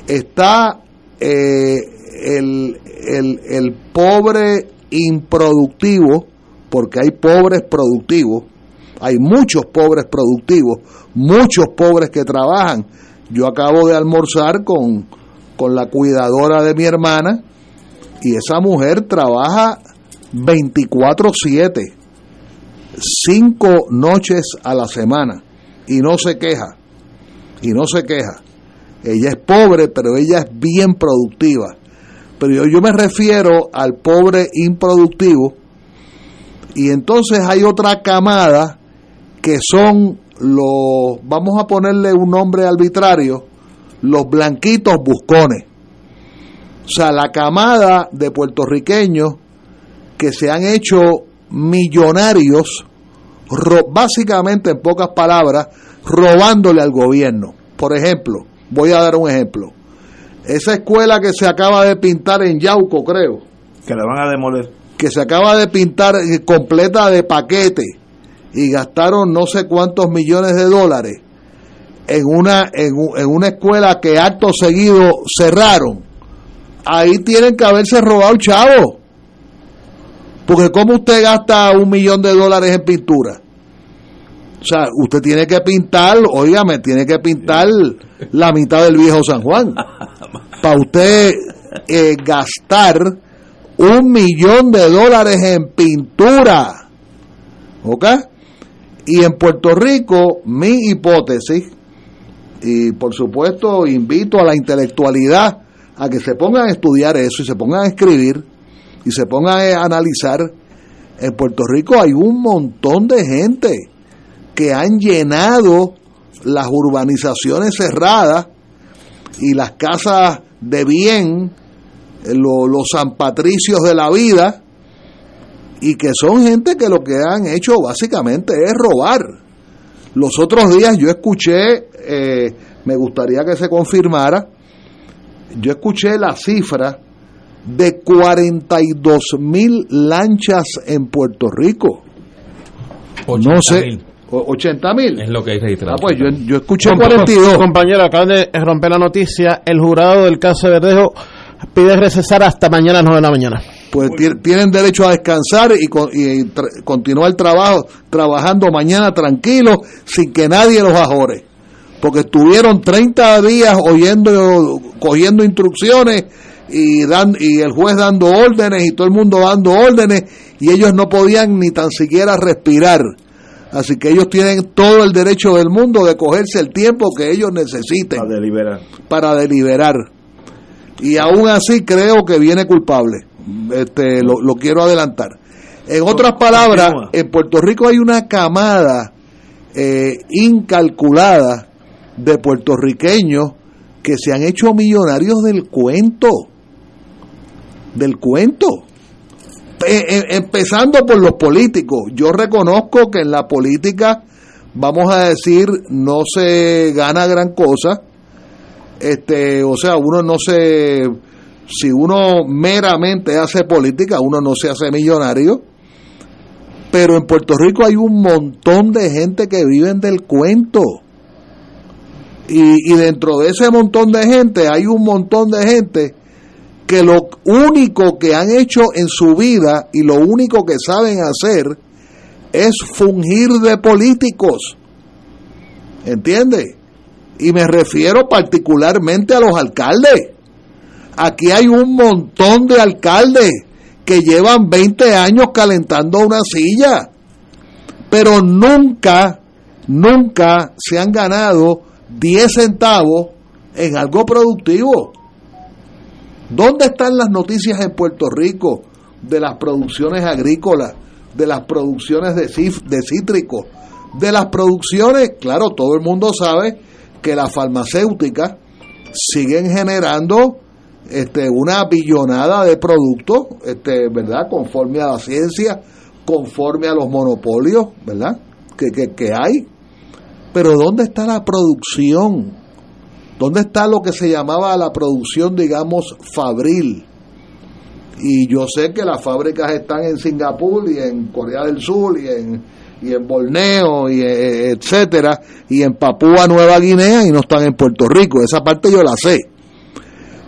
Está eh, el, el, el pobre improductivo, porque hay pobres productivos, hay muchos pobres productivos, muchos pobres que trabajan. Yo acabo de almorzar con, con la cuidadora de mi hermana y esa mujer trabaja 24/7, cinco noches a la semana y no se queja, y no se queja. Ella es pobre, pero ella es bien productiva. Pero yo, yo me refiero al pobre improductivo y entonces hay otra camada que son los, vamos a ponerle un nombre arbitrario, los blanquitos buscones. O sea, la camada de puertorriqueños que se han hecho millonarios, básicamente en pocas palabras, robándole al gobierno. Por ejemplo, voy a dar un ejemplo. Esa escuela que se acaba de pintar en Yauco, creo, Que la van a demoler. que se acaba de pintar eh, completa de paquete y gastaron no sé cuántos millones de dólares en una en, en una escuela que acto seguido cerraron ahí tienen que haberse robado chavo porque cómo usted gasta un millón de dólares en pintura o sea usted tiene que pintar óigame tiene que pintar la mitad del viejo San Juan para usted eh, gastar un millón de dólares en pintura. ¿Ok? Y en Puerto Rico, mi hipótesis, y por supuesto invito a la intelectualidad a que se pongan a estudiar eso y se pongan a escribir y se pongan a analizar, en Puerto Rico hay un montón de gente que han llenado las urbanizaciones cerradas y las casas de bien, lo- los Patricios de la vida, y que son gente que lo que han hecho básicamente es robar. Los otros días yo escuché, eh, me gustaría que se confirmara, yo escuché la cifra de 42 mil lanchas en Puerto Rico. No sé, o- 80 mil. Es lo que hay registrado. Ah, pues yo, yo escuché Com- 42. Compañero, acaban de romper la noticia. El jurado del caso de Verdejo pide recesar hasta mañana a las 9 de la mañana. Pues ti- tienen derecho a descansar y, con- y tra- continuar el trabajo, trabajando mañana tranquilos, sin que nadie los ajore. Porque estuvieron 30 días oyendo, cogiendo instrucciones y, dan, y el juez dando órdenes y todo el mundo dando órdenes y ellos no podían ni tan siquiera respirar. Así que ellos tienen todo el derecho del mundo de cogerse el tiempo que ellos necesiten Para deliberar. para deliberar. Y aún así creo que viene culpable. Este, lo, lo quiero adelantar. En otras palabras, en Puerto Rico hay una camada eh, incalculada de puertorriqueños que se han hecho millonarios del cuento. Del cuento. Eh, empezando por los políticos. Yo reconozco que en la política, vamos a decir, no se gana gran cosa. Este, o sea, uno no se si uno meramente hace política, uno no se hace millonario. Pero en Puerto Rico hay un montón de gente que viven del cuento. Y, y dentro de ese montón de gente hay un montón de gente que lo único que han hecho en su vida y lo único que saben hacer es fungir de políticos. ¿Entiende? Y me refiero particularmente a los alcaldes. Aquí hay un montón de alcaldes que llevan 20 años calentando una silla, pero nunca, nunca se han ganado 10 centavos en algo productivo. ¿Dónde están las noticias en Puerto Rico de las producciones agrícolas, de las producciones de, cítricos, de las producciones? Claro, todo el mundo sabe que las farmacéuticas siguen generando este, una billonada de productos, este, ¿verdad? Conforme a la ciencia, conforme a los monopolios, ¿verdad? Que, que, hay. Pero ¿dónde está la producción? ¿Dónde está lo que se llamaba la producción, digamos, fabril? Y yo sé que las fábricas están en Singapur y en Corea del Sur y en, y en Borneo y eh, etcétera y en Papúa Nueva Guinea y no están en Puerto Rico. Esa parte yo la sé.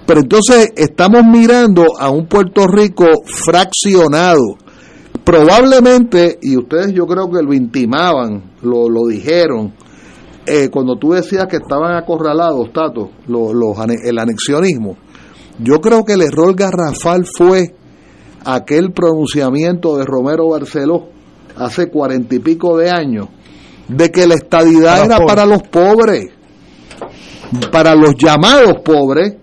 Pero entonces estamos mirando a un Puerto Rico fraccionado. Probablemente, y ustedes yo creo que lo intimaban, lo, lo dijeron, eh, cuando tú decías que estaban acorralados, Tato, lo- los el anexionismo, yo creo que el error garrafal fue aquel pronunciamiento de Romero Barceló hace cuarenta y pico de años de que la estadidad Para era pobres. para los pobres, para los llamados pobres,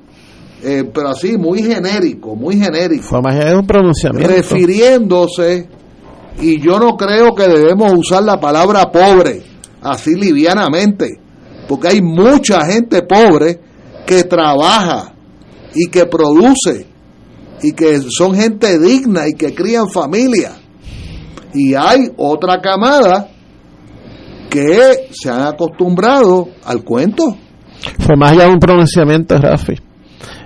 eh, pero así muy genérico, muy genérico es un pronunciamiento. refiriéndose, y yo no creo que debemos usar la palabra pobre así livianamente, porque hay mucha gente pobre que trabaja y que produce y que son gente digna y que crían familia. Y hay otra camada que se han acostumbrado al cuento. Fue más allá un pronunciamiento, Rafi.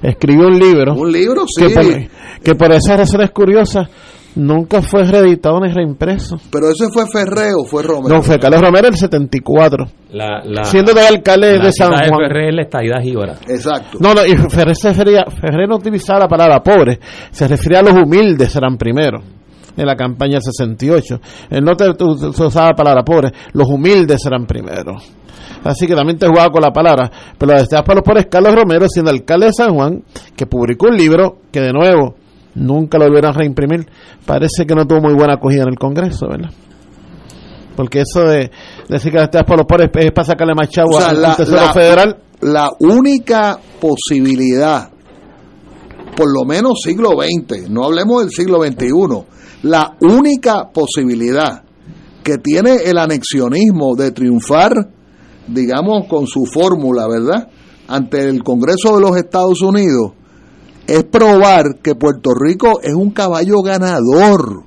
Escribió un libro. Un libro, que sí. por, que por esas razones curiosas nunca fue reeditado ni reimpreso. Pero ese fue Ferreo, fue Romero. No, fue Carlos Romero el 74. La, la, Siendo de alcalde la de San de Juan. Ferrer es la estadidad jíbara. Exacto. No, no, y Ferrer, se refería, Ferrer no utilizaba la palabra pobre, se refería a los humildes serán primero en la campaña del 68. Él no te, usaba la palabra pobre, los humildes serán primero. Así que también te jugaba con la palabra. Pero la deseas para los pobres, Carlos Romero, siendo alcalde de San Juan, que publicó un libro que de nuevo nunca lo volvieron a reimprimir, parece que no tuvo muy buena acogida en el Congreso, ¿verdad? Porque eso de decir que la deseas para los pobres es para sacarle más chavo O sea, al la- Tesoro la- Federal. la única posibilidad, por lo menos siglo XX, no hablemos del siglo XXI, la única posibilidad que tiene el anexionismo de triunfar, digamos, con su fórmula, ¿verdad?, ante el Congreso de los Estados Unidos, es probar que Puerto Rico es un caballo ganador,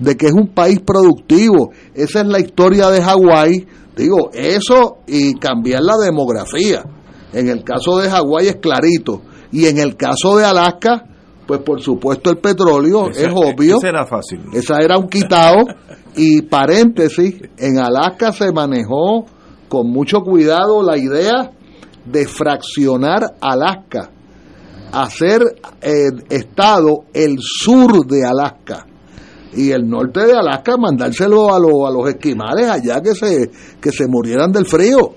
de que es un país productivo. Esa es la historia de Hawái. Digo, eso y cambiar la demografía. En el caso de Hawái es clarito. Y en el caso de Alaska, pues por supuesto el petróleo es obvio. ese era fácil. Esa era un quitado. Y paréntesis, en Alaska se manejó con mucho cuidado la idea de fraccionar Alaska, hacer eh, estado el sur de Alaska y el norte de Alaska mandárselo a, los a los esquimales allá que se que se murieran del frío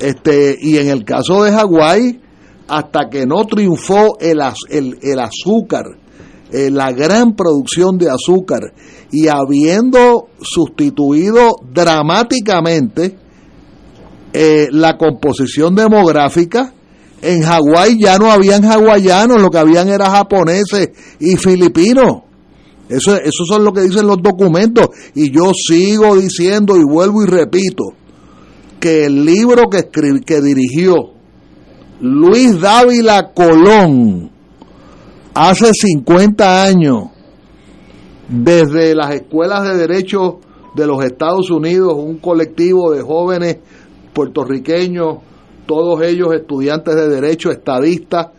este y en el caso de Hawái hasta que no triunfó el, el, el azúcar eh, la gran producción de azúcar y habiendo sustituido dramáticamente eh, la composición demográfica en Hawái ya no habían hawaianos, lo que habían era japoneses y filipinos. Eso, eso son lo que dicen los documentos. Y yo sigo diciendo y vuelvo y repito que el libro que, escri- que dirigió Luis Dávila Colón hace 50 años, desde las escuelas de derecho de los Estados Unidos, un colectivo de jóvenes puertorriqueños, todos ellos estudiantes de derecho, estadistas,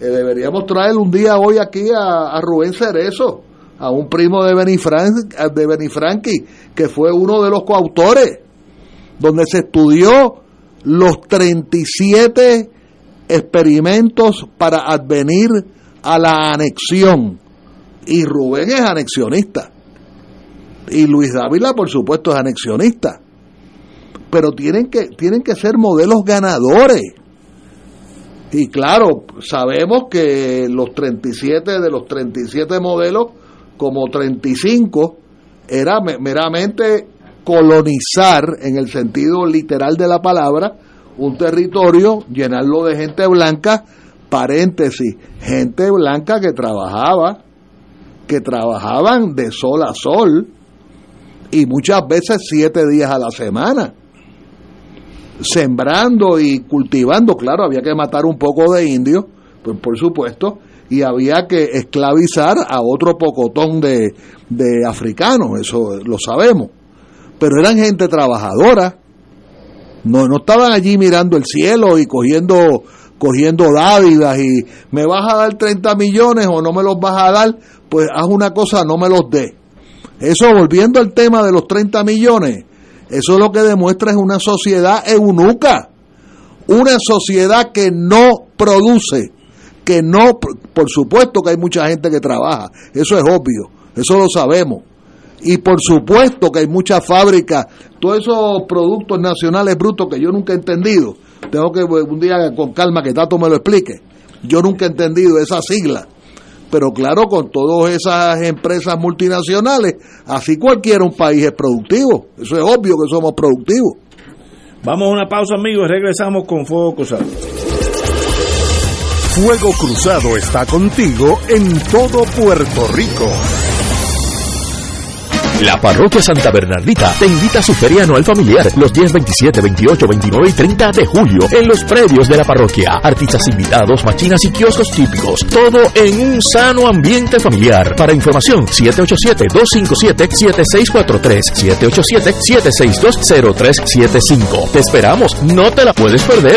eh, deberíamos traer un día hoy aquí a, Rubén Cerezo, a un primo de Benifran- de Benifranqui, que fue uno de los coautores, donde se estudió los 37 experimentos para advenir a la anexión. Y Rubén es anexionista. Y Luis Dávila, por supuesto, es anexionista. Pero tienen que, tienen que ser modelos ganadores. Y claro, sabemos que los 37 de los 37 modelos, como 35, era me- meramente colonizar, en el sentido literal de la palabra, un territorio, llenarlo de gente blanca, paréntesis, gente blanca que trabajaba, que trabajaban de sol a sol, y muchas veces siete días a la semana sembrando y cultivando, claro, había que matar un poco de indios, pues por supuesto, y había que esclavizar a otro pocotón de, de africanos, eso lo sabemos. Pero eran gente trabajadora, no, no estaban allí mirando el cielo y cogiendo, cogiendo dádivas y me vas a dar 30 millones o no me los vas a dar, pues haz una cosa, no me los dé. Eso, volviendo al tema de los 30 millones, eso lo que demuestra es una sociedad eunuca, una sociedad que no produce, que no, por supuesto que hay mucha gente que trabaja, eso es obvio, eso lo sabemos. Y por supuesto que hay muchas fábricas, todos esos productos nacionales brutos que yo nunca he entendido. Tengo que un día con calma que Tato me lo explique. Yo nunca he entendido esa sigla. pero claro, con todas esas empresas multinacionales, así cualquiera un país es productivo. Eso es obvio que somos productivos. Vamos a una pausa, amigos, y regresamos con Fuego Cruzado. Fuego Cruzado está contigo en todo Puerto Rico. La Parroquia Santa Bernardita te invita a su feria anual familiar los días 27, 28, 29 y 30 de julio en los predios de la parroquia. Artistas invitados, machinas y kioscos típicos. Todo en un sano ambiente familiar. Para información, 787-257-7643. 787-762-0375. Te esperamos, no te la puedes perder.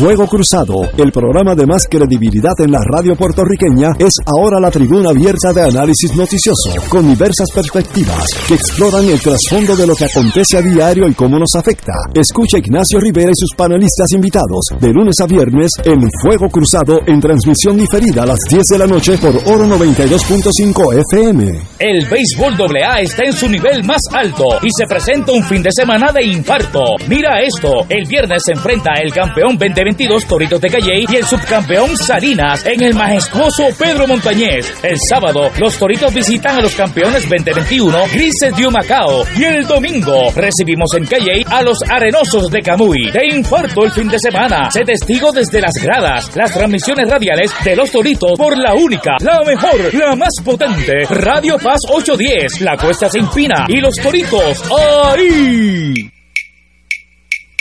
Fuego Cruzado, el programa de más credibilidad en la radio puertorriqueña, es ahora la tribuna abierta de análisis noticioso, con diversas perspectivas que exploran el trasfondo de lo que acontece a diario y cómo nos afecta. Escucha Ignacio Rivera y sus panelistas invitados de lunes a viernes en Fuego Cruzado en transmisión diferida a las 10 de la noche por Oro 92.5 FM. El béisbol AA está en su nivel más alto y se presenta un fin de semana de infarto. Mira esto, el viernes se enfrenta el campeón 2022 Toritos de Calle y el subcampeón Salinas en el majestuoso Pedro Montañez. El sábado, los Toritos visitan a los campeones 2021 Grises de Macao y el domingo recibimos en Calle a los Arenosos de Camuy. De infarto el fin de semana, se testigo desde las gradas, las transmisiones radiales de los Toritos por la única, la mejor, la más potente, Radio Paz 810, la cuesta se empina y los Toritos ahí.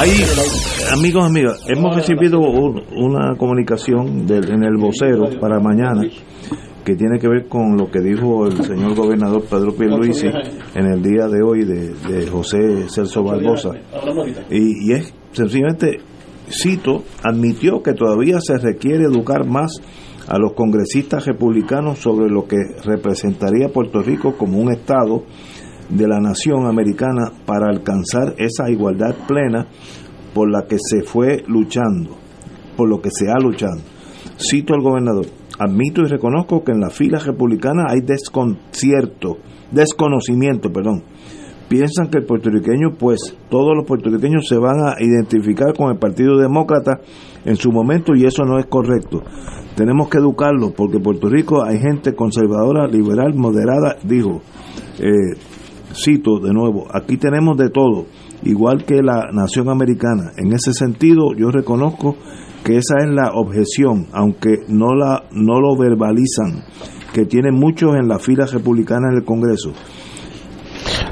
Ahí, amigos, amigas, hemos recibido un- una comunicación del, en el vocero para mañana que tiene que ver con lo que dijo el señor gobernador Pedro Pierluisi en el día de hoy de, de José Celso Barbosa. Y, y es sencillamente, cito, admitió que todavía se requiere educar más a los congresistas republicanos sobre lo que representaría Puerto Rico como un Estado de la nación americana para alcanzar esa igualdad plena por la que se fue luchando, por lo que se ha luchado. Cito al gobernador, admito y reconozco que en la fila republicana hay desconcierto, desconocimiento, perdón. Piensan que el puertorriqueño, pues todos los puertorriqueños se van a identificar con el Partido Demócrata en su momento y eso no es correcto. Tenemos que educarlos porque en Puerto Rico hay gente conservadora, liberal, moderada, dijo. Eh, cito de nuevo, aquí tenemos de todo, igual que la nación americana. En ese sentido, yo reconozco que esa es la objeción, aunque no la no lo verbalizan, que tienen muchos en la fila republicana en el Congreso.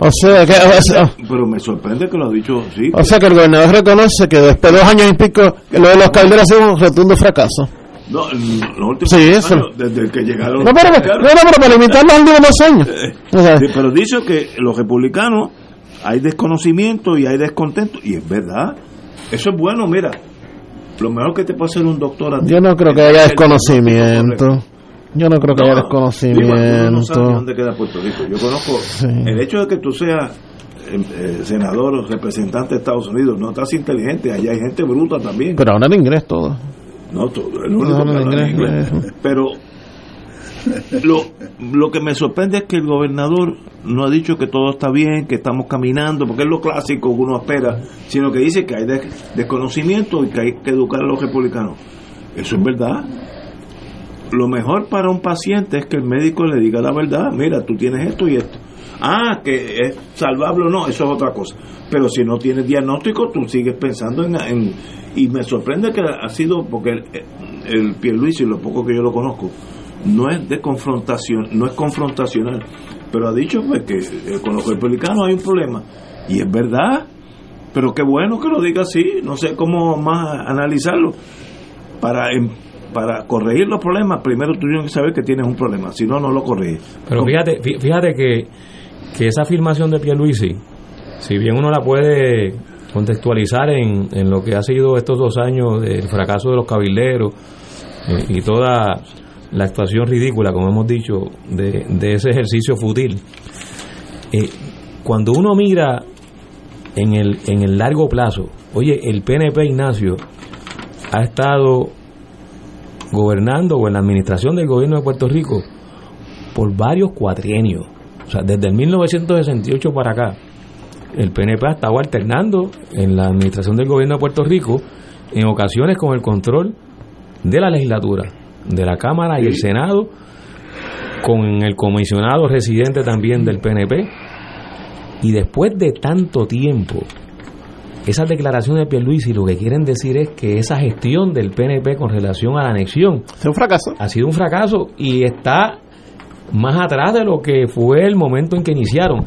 O sea que, o sea, Pero me sorprende que lo ha dicho sí. o sea que el gobernador reconoce que después de dos años y pico, lo de los calderos ha sido un rotundo fracaso. No, los últimos Sí, eso. años, desde que llegaron. No, pero, no, no, pero para limitar los últimos dos años. O sea, Sí, pero dice que los republicanos hay desconocimiento y hay descontento y es verdad. Eso es bueno, mira. Lo mejor que te puede hacer un doctor a ti yo no creo que haya desconocimiento. Yo no creo que haya No, digo, tú no sabes desconocimiento. dónde queda Puerto Rico. Yo conozco el hecho de que tú seas eh, eh, senador o representante de Estados Unidos, no estás inteligente, allá hay gente bruta también. Pero ahora en inglés todo. No, todo, el único No, que habla inglés, inglés. Pero lo, lo que me sorprende es que el gobernador no ha dicho que todo está bien, que estamos caminando, porque es lo clásico que uno espera, sino que dice que hay des- desconocimiento y que hay que educar a los republicanos. Eso es verdad. Lo mejor para un paciente es que el médico le diga la verdad, mira, tú tienes esto y esto. Ah, que es salvable o no, eso es otra cosa. Pero si no tienes diagnóstico, tú sigues pensando en... en- y me sorprende que ha sido, porque el, el Pierluisi, lo poco que yo lo conozco, no es de confrontación, no es confrontacional, pero ha dicho pues que eh, con los republicanos hay un problema. Y es verdad, pero qué bueno que lo diga así, no sé cómo más analizarlo. Para, em- para corregir los problemas, primero tú tienes que saber que tienes un problema, si no, no lo corriges. Pero fíjate, fí- fíjate que, que esa afirmación de Pierluisi, si bien uno la puede contextualizar en, en lo que ha sido estos dos años del fracaso de los cabilderos eh, y toda la actuación ridícula, como hemos dicho, de, de ese ejercicio fútil, eh, cuando uno mira en el, en el largo plazo, oye, el PNP Ignacio ha estado gobernando o en la administración del gobierno de Puerto Rico por varios cuatrienios. O sea, desde el 1968 para acá, el PNP ha estado alternando en la administración del gobierno de Puerto Rico, en ocasiones con el control de la legislatura, de la Cámara y el Senado, con el comisionado residente también del PNP. Y después de tanto tiempo, esas declaraciones de Pierluisi lo que quieren decir es que esa gestión del PNP con relación a la anexión un fracaso. ha sido un fracaso y está más atrás de lo que fue el momento en que iniciaron.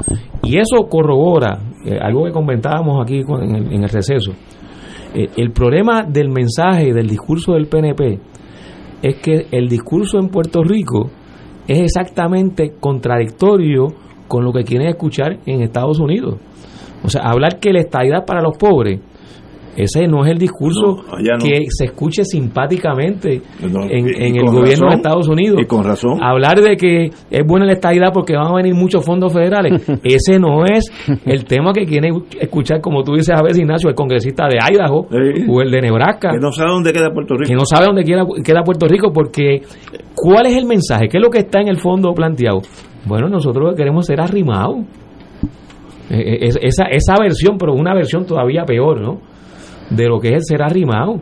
Y eso corrobora eh, algo que comentábamos aquí en, el, en el receso. Eh, el problema del mensaje del discurso del PNP es que el discurso en Puerto Rico es exactamente contradictorio con lo que quieren escuchar en Estados Unidos. O sea, hablar que la estabilidad para los pobres, ese no es el discurso No, allá no. que se escuche simpáticamente No, en, y- y en el gobierno de Estados Unidos. y con razón. Hablar de que es buena la estabilidad porque van a venir muchos fondos federales, <laughs> ese no es el tema que quiere escuchar, como tú dices a veces, Ignacio, el congresista de Idaho o el de Nebraska Que no sabe dónde queda Puerto Rico. que no sabe dónde queda, queda Puerto Rico porque ¿cuál es el mensaje? ¿Qué es lo que está en el fondo planteado? Bueno, nosotros lo que queremos ser arrimados. Es- esa, esa versión, pero una versión todavía peor, ¿no? De lo que es el ser arrimado.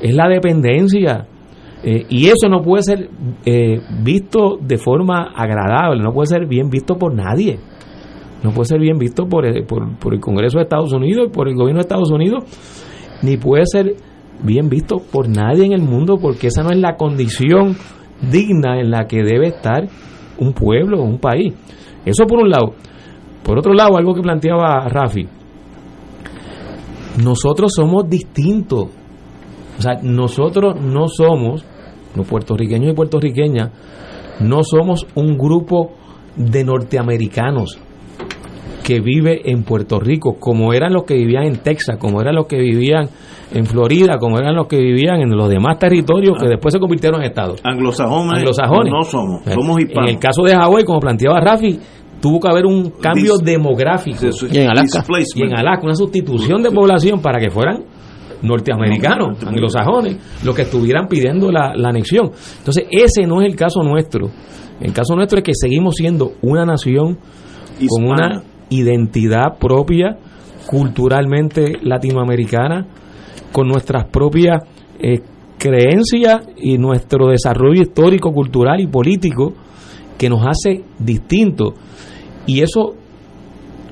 Es la dependencia. Eh, y eso no puede ser eh, visto de forma agradable, no puede ser bien visto por nadie. No puede ser bien visto por el, por, por el Congreso de Estados Unidos, por el gobierno de Estados Unidos, ni puede ser bien visto por nadie en el mundo, porque esa no es la condición digna en la que debe estar un pueblo, un país. Eso por un lado. Por otro lado, algo que planteaba Rafi, nosotros somos distintos. O sea, nosotros no somos, los puertorriqueños y puertorriqueñas, no somos un grupo de norteamericanos que vive en Puerto Rico, como eran los que vivían en Texas, como eran los que vivían en Florida, como eran los que vivían en los demás territorios que después se convirtieron en estados. Anglosajones, Anglosajones. no somos, somos hispanos. En el caso de Hawái, como planteaba Rafi, tuvo que haber un cambio Dis- demográfico. Y en Alaska. Y en Alaska, una sustitución de población para que fueran norteamericanos, anglosajones, los que estuvieran pidiendo la, la anexión. Entonces, ese no es el caso nuestro. El caso nuestro es que seguimos siendo una nación con una identidad propia, culturalmente latinoamericana, con nuestras propias eh, creencias y nuestro desarrollo histórico, cultural y político que nos hace distintos. Y eso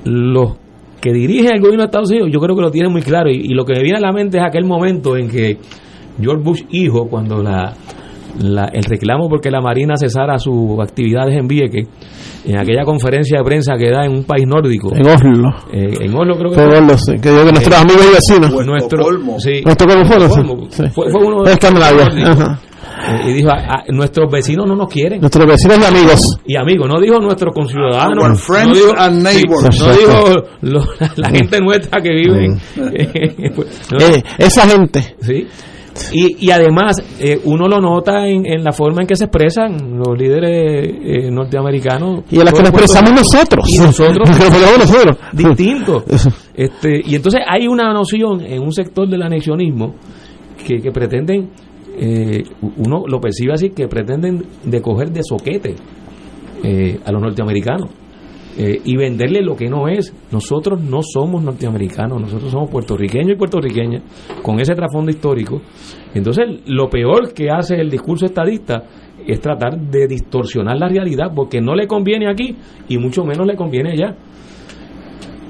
los que dirigen el gobierno de Estados Unidos yo creo que lo tienen muy claro. Y, y lo que me viene a la mente es aquel momento en que George Bush hijo, cuando la, la- el reclamo porque la Marina cesara sus actividades en Vieques, en aquella conferencia de prensa que da en un país nórdico. En Oslo. Eh, en Oslo creo que Fue. Oslo, sí, que digo que nuestros Eh, amigos y vecinos. Nuestro, sí, Nuestro Colmo fue, Colmo. sí. Fue, fue uno de De Y dijo, "Ah, ah, nuestros vecinos no nos quieren. Nuestros vecinos y amigos. Y amigos, no dijo nuestros conciudadanos. Our friends no dijo, and neighbors. sí, no dijo lo- la, la gente nuestra que vive. <laughs> en- pues, no. Eh, esa gente. Sí. Y, y además, eh, uno lo nota en, en la forma en que se expresan los líderes eh, norteamericanos. Y en la que nos expresamos nosotros. Y nosotros. <laughs> Nosotros. distintos. Este, y entonces hay una noción en un sector del anexionismo que, que pretenden, eh, uno lo percibe así, que pretenden de coger de soquete eh, a los norteamericanos eh, y venderle lo que no es. Nosotros no somos norteamericanos, nosotros somos puertorriqueños y puertorriqueñas con ese trasfondo histórico. Entonces, lo peor que hace el discurso estadista es tratar de distorsionar la realidad porque no le conviene aquí y mucho menos le conviene allá.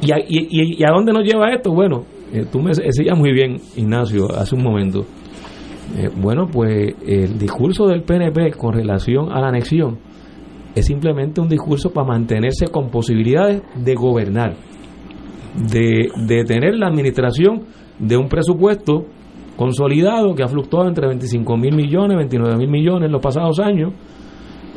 ¿Y a, y, y a dónde nos lleva esto? Bueno, eh, tú me decías muy bien, Ignacio, hace un momento. Eh, bueno, pues el discurso del PNP con relación a la anexión es simplemente un discurso para mantenerse con posibilidades de gobernar, de, de tener la administración de un presupuesto consolidado que ha fluctuado entre 25 mil millones, 29 mil millones en los pasados años.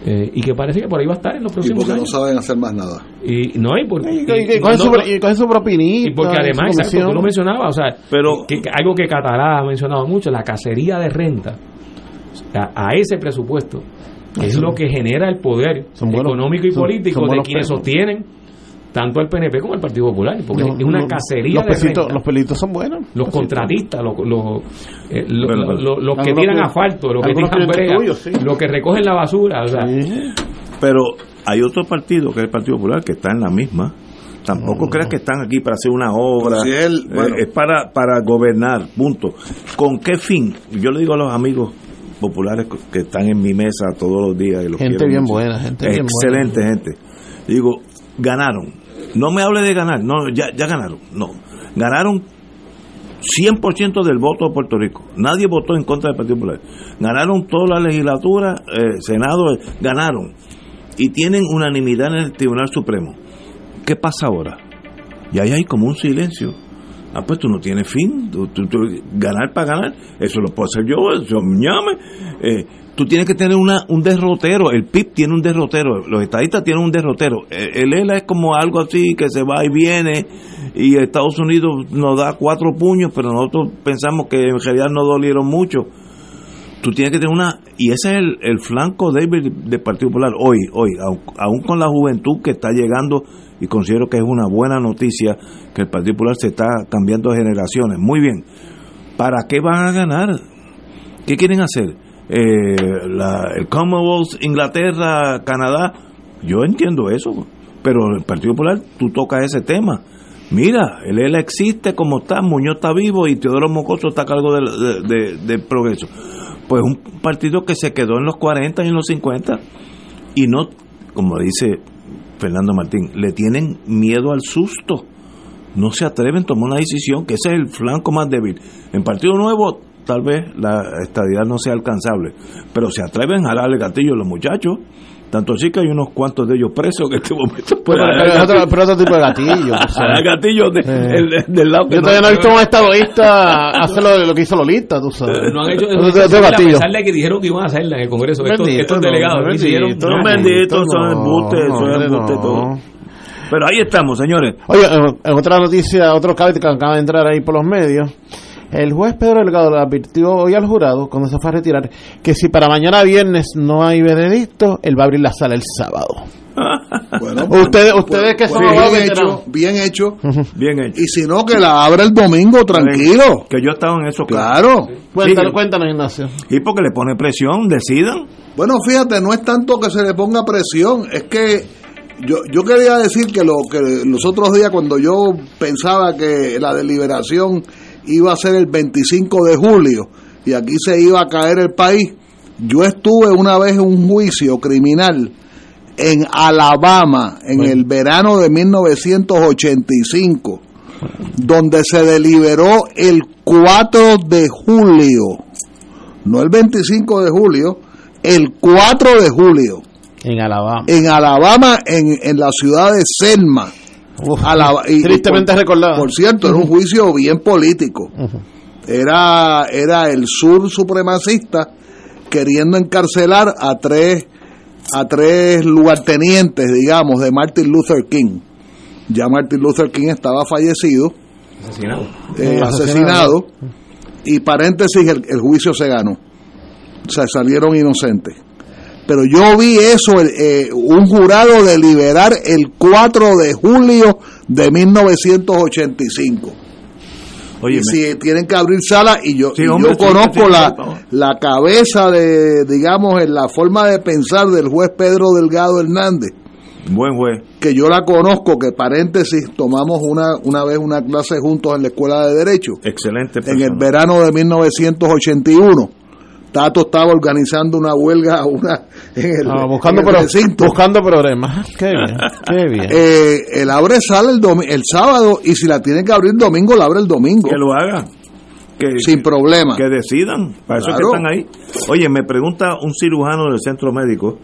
Eh, y que parece que por ahí va a estar en los Y próximos porque no años. saben hacer más nada. Y no, y porque, Y- y- y y coge no- su, no- y propinita, y porque además, exacto, tú lo mencionabas, o sea, que, que algo que Catalá ha mencionado mucho, la cacería de renta a, a ese presupuesto, que es lo que genera el poder son buenos- económico y son- político son de quienes pesos. sostienen tanto el PNP como el Partido Popular, porque Los- es una los- cacería los de pesitos, los pelitos son buenos. Los contratistas, los, los, eh, los que tiran asfalto, los que tiran brea, sí. los que recogen la basura, o sea, Pero hay otro partido, que es el Partido Popular, que está en la misma. Tampoco creas que están aquí para hacer una obra. Si él- Eh, bueno. es para, para gobernar, punto. ¿Con qué fin? Yo le digo a los amigos populares que están en mi mesa todos los días. Y los Gente bien mucho. buena, gente bien Excelente gente. Digo, ganaron. No me hable de ganar, no, ya, ya ganaron. No, ganaron 100% del voto de Puerto Rico. Nadie votó en contra del Partido Popular. Ganaron toda la legislatura, eh, Senado, eh, ganaron. Y tienen unanimidad en el Tribunal Supremo. ¿Qué pasa ahora? Y ahí hay como un silencio. Ah, pues tú no tienes fin. Ganar para ganar, eso lo puedo hacer yo, eso ñame. Eh, tú tienes que tener una, un derrotero. El PIB tiene un derrotero. Los estadistas tienen un derrotero. El ELA es como algo así que se va y viene. Y Estados Unidos nos da cuatro puños, pero nosotros pensamos que en realidad no dolieron mucho. Tú tienes que tener una. Y ese es el, el flanco débil del Partido Popular hoy, hoy, aun con la juventud que está llegando, y considero que es una buena noticia que el Partido Popular se está cambiando de generaciones. Muy bien. ¿Para qué van a ganar? ¿Qué quieren hacer? Eh, la- el Commonwealth, Inglaterra, Canadá. Yo entiendo eso, pero el Partido Popular, tú tocas ese tema. Mira, el ELA existe como está, Muñoz está vivo y Teodoro Mocoso está a cargo del, de- de- progreso. Pues un partido que se quedó en los 40 y en los 50 y no, como dice Fernando Martín, le tienen miedo al susto. No se atreven a tomar una decisión, que ese es el flanco más débil. En Partido Nuevo, tal vez la estadidad no sea alcanzable, pero se atreven a darle gatillo a los muchachos. Tanto así que hay unos cuantos de ellos presos que en este momento <laughs> Pero, pueden pero es otro, pero otro tipo de gatillo. o sea. <laughs> dar gatillo de- Eh. el- del lado que Yo todavía no he visto a un hacer lo, lo que hizo Lolita, tú sabes. no han hecho eso a pesar de que dijeron que iban a hacerla en el Congreso. Estos, Bendito, estos no, delegados no, hicieron. Son benditos, son no, embustes, no, son hombre, embustes no. todo. Pero ahí estamos, señores. Oye, en- en otra noticia, otro que acaba de entrar ahí por los medios, el juez Pedro Delgado le advirtió hoy al jurado, cuando se fue a retirar, que si para mañana viernes no hay veredicto, él va a abrir la sala el sábado. <laughs> Bueno, <laughs> Ustedes- pues, ustedes que pues, son bien abogados hecho, bien hecho. <laughs> Bien hecho. Y si no, que la abra el domingo, tranquilo. Que yo estaba en eso, Claro. Cuéntanos, cuéntanos, Ignacio. Y porque le pone presión, decidan. Bueno, fíjate, no es tanto que se le ponga presión, es que yo, yo quería decir que, lo, que los otros días cuando yo pensaba que la deliberación iba a ser el 25 de julio y aquí se iba a caer el país, yo estuve una vez en un juicio criminal en Alabama en el verano de 1985, donde se deliberó el 4 de julio, no el 25 de julio, el 4 de julio, En Alabama. en Alabama, en, en la ciudad de Selma. Y- y tristemente por- recordado. Por cierto, era un juicio bien político. Era, era el sur supremacista queriendo encarcelar a tres, a tres lugartenientes, digamos, de Martin Luther King. Ya Martin Luther King estaba fallecido, Asesinado. eh, asesinado, y paréntesis, el, el juicio se ganó. O sea, salieron inocentes. Pero yo vi eso, eh, un jurado deliberar el 4 de julio de 1985. Oye, y si tienen que abrir sala, y yo, Sí, y hombre, yo conozco sí, la, la cabeza de, digamos, en la forma de pensar del juez Pedro Delgado Hernández buen juez. que yo la conozco, que paréntesis, tomamos una, una vez una clase juntos en la Escuela de Derecho, Excelente en el verano de 1981. Tato estaba organizando una huelga <laughs> una, en el, Ah, buscando, en el pro- recinto. buscando problemas. <laughs> Qué bien, qué bien. Eh, el abre sale el, domi- el sábado y si la tienen que abrir domingo, la abre el domingo. Que lo hagan. Que, Sin problema. Que decidan. Para eso que están ahí. Oye, me pregunta un cirujano del centro médico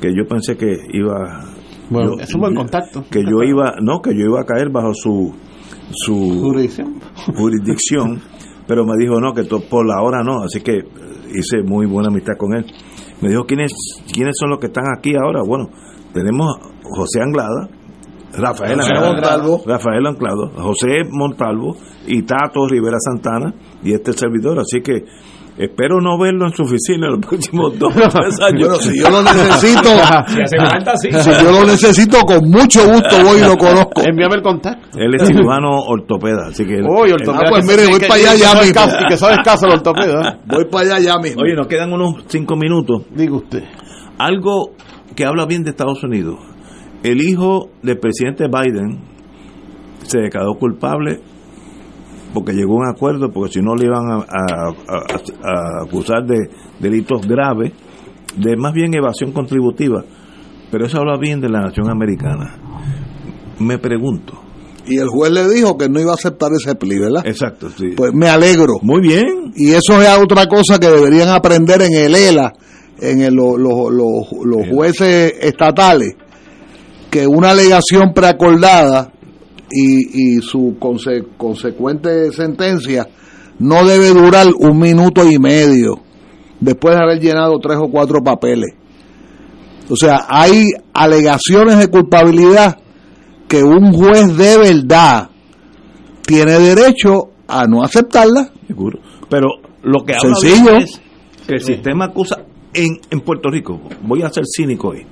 que yo pensé que iba. Bueno, yo- es un buen contacto. Que yo iba. No, que yo iba a caer bajo su. Su Jurisdicción. jurisdicción, <laughs> pero me dijo no, que to- por la hora no, así que hice muy buena amistad con él. Me dijo quiénes quiénes son los que están aquí ahora. Bueno, tenemos José Anglada, Rafael José Anglada, Montalvo. Rafael Anglado, José Montalvo y Tato Rivera Santana y este servidor, así que espero no verlo en su oficina en los próximos dos o tres <laughs> años. Bueno, si yo lo necesito, <laughs> Si hace falta, sí. si yo lo necesito, con mucho gusto voy y lo conozco. Envíame el contacto. Él es cirujano ortopeda, así que... Uy, ortopeda. Ah, pues mire, voy para allá ya mismo. que sabe escaso el ortopeda. <laughs> Voy para allá ya mismo. Oye, nos quedan unos cinco minutos. Diga usted. Algo que habla bien de Estados Unidos. El hijo del presidente Biden se declaró culpable porque llegó a un acuerdo, porque si no le iban a, a- a- a acusar de delitos graves, de más bien evasión contributiva. Pero eso habla bien de la nación americana. Me pregunto. Y el juez le dijo que no iba a aceptar ese plea, ¿verdad? Exacto, sí. Pues me alegro. Muy bien. Y eso es otra cosa que deberían aprender en el ELA, en el- lo- lo- lo- los jueces estatales, que una alegación preacordada y, y su conse- consecuente sentencia no debe durar un minuto y medio después de haber llenado tres o cuatro papeles. O sea, hay alegaciones de culpabilidad que un juez de verdad tiene derecho a no aceptarlas. Seguro. Pero lo que habla Sencillo. es que el sistema acusa en, en Puerto Rico. Voy a ser cínico hoy.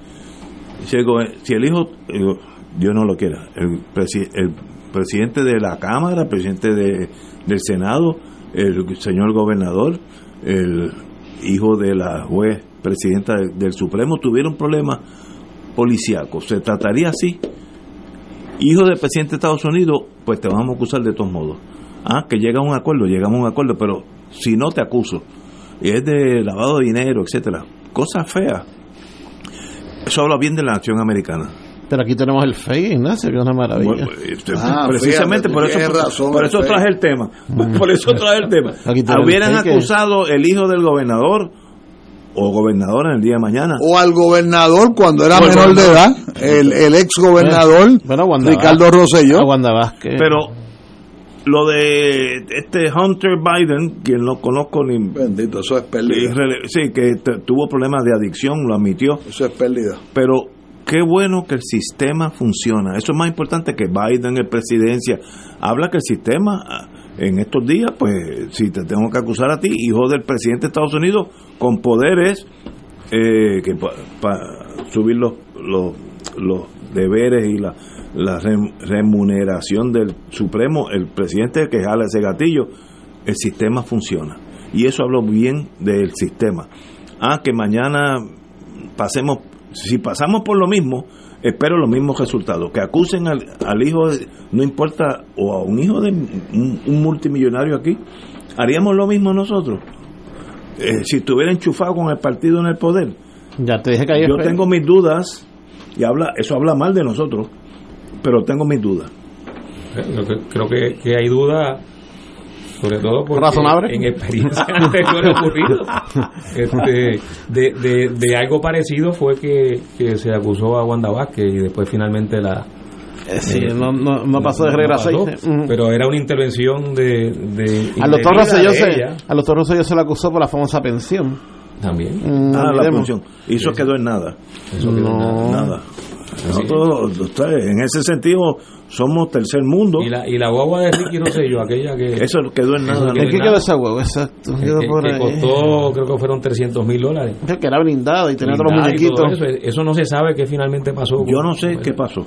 Si el, hijo, digo, Dios no lo quiera, el, presi- el presidente de la Cámara, el presidente de- del Senado, el señor gobernador, el hijo de la juez presidenta del, del Supremo tuvieron problemas policíacos. Se trataría así. Hijo del presidente de Estados Unidos, pues te vamos a acusar de todos modos. Ah, que llega a un acuerdo, llegamos a un acuerdo, pero si no te acuso, y es de lavado de dinero, etcétera, cosas feas. Eso habla bien de la nación americana. Pero aquí tenemos el FEI, Ignacio, que es una maravilla. Bueno, este, Ah, precisamente fíjate, por eso, razón, por eso el traje el tema. <laughs> Por eso traje el tema. Hubieran el FEI que- acusado el hijo del gobernador o gobernadora en el día de mañana. o al gobernador cuando era menor de edad, gobernador. el, el ex gobernador Bueno, Wanda Ricardo. Rosselló. A Wanda Vázquez. Pero lo de este Hunter Biden, quien no conozco ni Bendito, eso es pérdida. Sí, que tuvo problemas de adicción, lo admitió. Eso es pérdida. Pero qué bueno que el sistema funciona. Eso es más importante que Biden en presidencia. Habla que el sistema, ah, en estos días, pues, si te tengo que acusar a ti, hijo del presidente de Estados Unidos, con poderes eh, que para subir los, los, deberes y la, la rem- remuneración del Supremo, el presidente que jala ese gatillo, el sistema funciona. Y eso hablo bien del sistema. Ah, que mañana pasemos, si pasamos por lo mismo, espero los mismos resultados. Que acusen al, al hijo, de- no importa, o a un hijo de un, un multimillonario aquí, haríamos lo mismo nosotros. Eh, si estuviera enchufado con el partido en el poder. ya te dije que hay Yo tengo mis dudas, y habla eso habla mal de nosotros, pero tengo mis dudas. Creo que, creo que, que hay duda, sobre todo porque ¿Razonable? en experiencia <laughs> anterior ocurrido. Este, de, de, de algo parecido fue que, que se acusó a Wanda Vázquez y después finalmente la... Eh, sí, eh, no, no, no pasó de regla pasó, 6. Ujú. Pero era una intervención de... de Al doctor indebida Rosselló se, doctor Rosselló se le acusó por la famosa pensión. También. Mm, ah, la función. Y eso quedó en nada. Eso quedó en No. Nada. Nosotros, en ese sentido, somos tercer mundo. Y la, y la guagua de Ricky Rosselló, aquella que... <laughs> Eso quedó en nada. ¿En qué quedó esa huevo? Exacto. que, que- por que costó, creo que fueron 300 mil dólares. Que era blindada y tenía otros muñequitos. Eso, eso no se sabe qué finalmente pasó. Yo no sé qué pasó.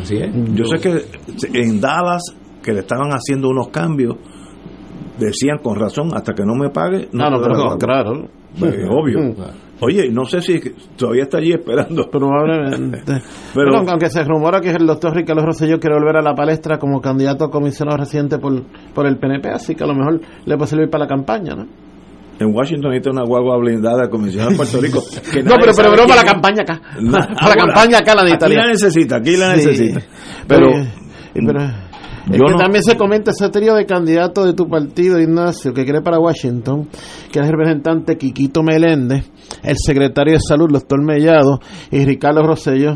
Así es. Yo sé que en Dallas, que le estaban haciendo unos cambios, decían con razón, hasta que no me pague, No, no, te pero la no, claro. Pues, <laughs> obvio. Oye, no sé si todavía está allí esperando. Probablemente. <laughs> Pero- Pero, aunque se rumora que el doctor Ricardo Rosselló quiere volver a la palestra como candidato a comisionado reciente por, por el PNP, así que a lo mejor le puede servir para la campaña, ¿no? En Washington necesita una guagua blindada de Comisión de Puerto Rico. que No, pero, pero, para la campaña acá. <laughs> Para la campaña acá la Aquí necesitaría. la necesita, aquí la Sí. necesita. Pero, Pero, pero es yo que no- también se comenta ese trío de candidatos de tu partido, Ignacio, que quiere para Washington, que es el representante Quiquito Meléndez, el secretario de Salud, doctor Mellado, y Ricardo Rosselló.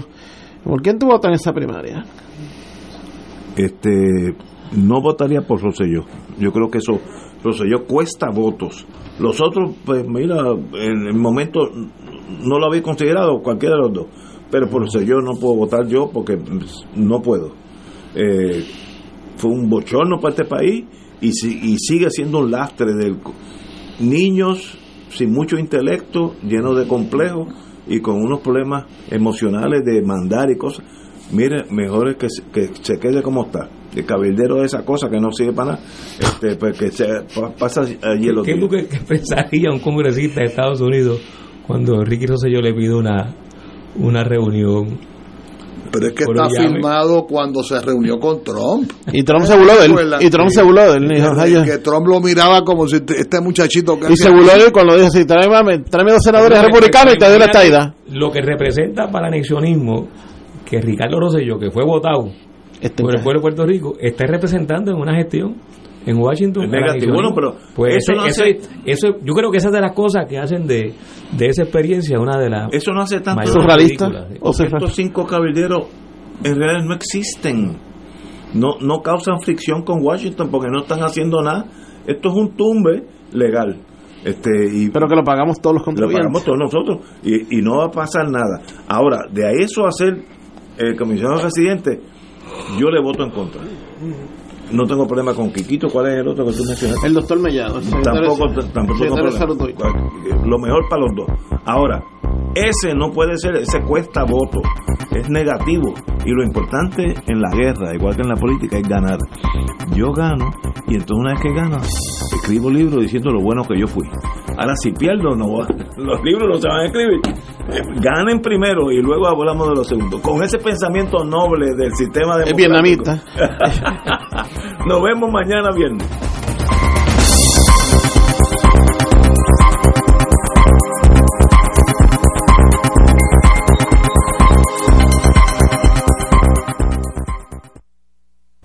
¿Por quién tú votas en esa primaria? este no votaría por Rosselló. Yo creo que eso, Rosselló cuesta votos. Los otros, pues mira, en el momento no lo había considerado cualquiera de los dos. Pero por Rosselló no puedo votar yo porque pues, no puedo. Eh, fue un bochorno para este país y, si- y sigue siendo un lastre del co- niños sin mucho intelecto, llenos de complejos y con unos problemas emocionales de mandar y cosas. Mire, mejor es que, se- que se quede como está. El cabildero de esa cosa que no sirve para nada, este, pues que se pa- pasa allí el ¿Qué, otro qué, qué pensaría un congresista de Estados Unidos cuando Ricky Rosselló le pide una, una reunión? Pero es que está llame. firmado cuando se reunió con Trump. Y Trump se burló de él. Y Trump sí. se burló de él. Dijo, Que- Trump lo miraba como si te- este muchachito que Y se burló de él cuando dijo, sí, tráeme, tráeme dos senadores republicanos y te doy la estaida. Lo que representa para el anexionismo que Ricardo Rosselló, que fue votado Este por el pueblo de Puerto Rico, esté representando en una gestión en Washington. Es negativo. Bueno, pero pues eso ese- no hace- eso- yo creo que esa es de las cosas que hacen de, de esa experiencia una de las Eso no hace tanto surrealista. sí. Porque estos cinco cabilderos en realidad no existen. No, no causan fricción con Washington porque no están haciendo nada. Esto es un tumbe legal. Este, y Pero que lo pagamos todos los lo contribuyentes. pagamos todos nosotros y, y no va a pasar nada. Ahora, de a eso a ser el comisionado residente, yo le voto en contra. No tengo problema con Quiquito. ¿Cuál es el otro que tú mencionaste? El doctor Mellado. el Tampoco, tampoco tengo problema. hoy. Lo mejor para los dos. Ahora, ese no puede ser, ese cuesta voto. Es negativo. Y lo importante en la guerra, igual que en la política, es ganar. Yo gano, y entonces una vez que gano, escribo libros diciendo lo bueno que yo fui. Ahora, si pierdo, no <laughs> los libros no se van a escribir. Eh, Ganen primero y luego hablamos de lo segundo. Con ese pensamiento noble del sistema Es democrático. vietnamita. <laughs> Nos vemos mañana viernes.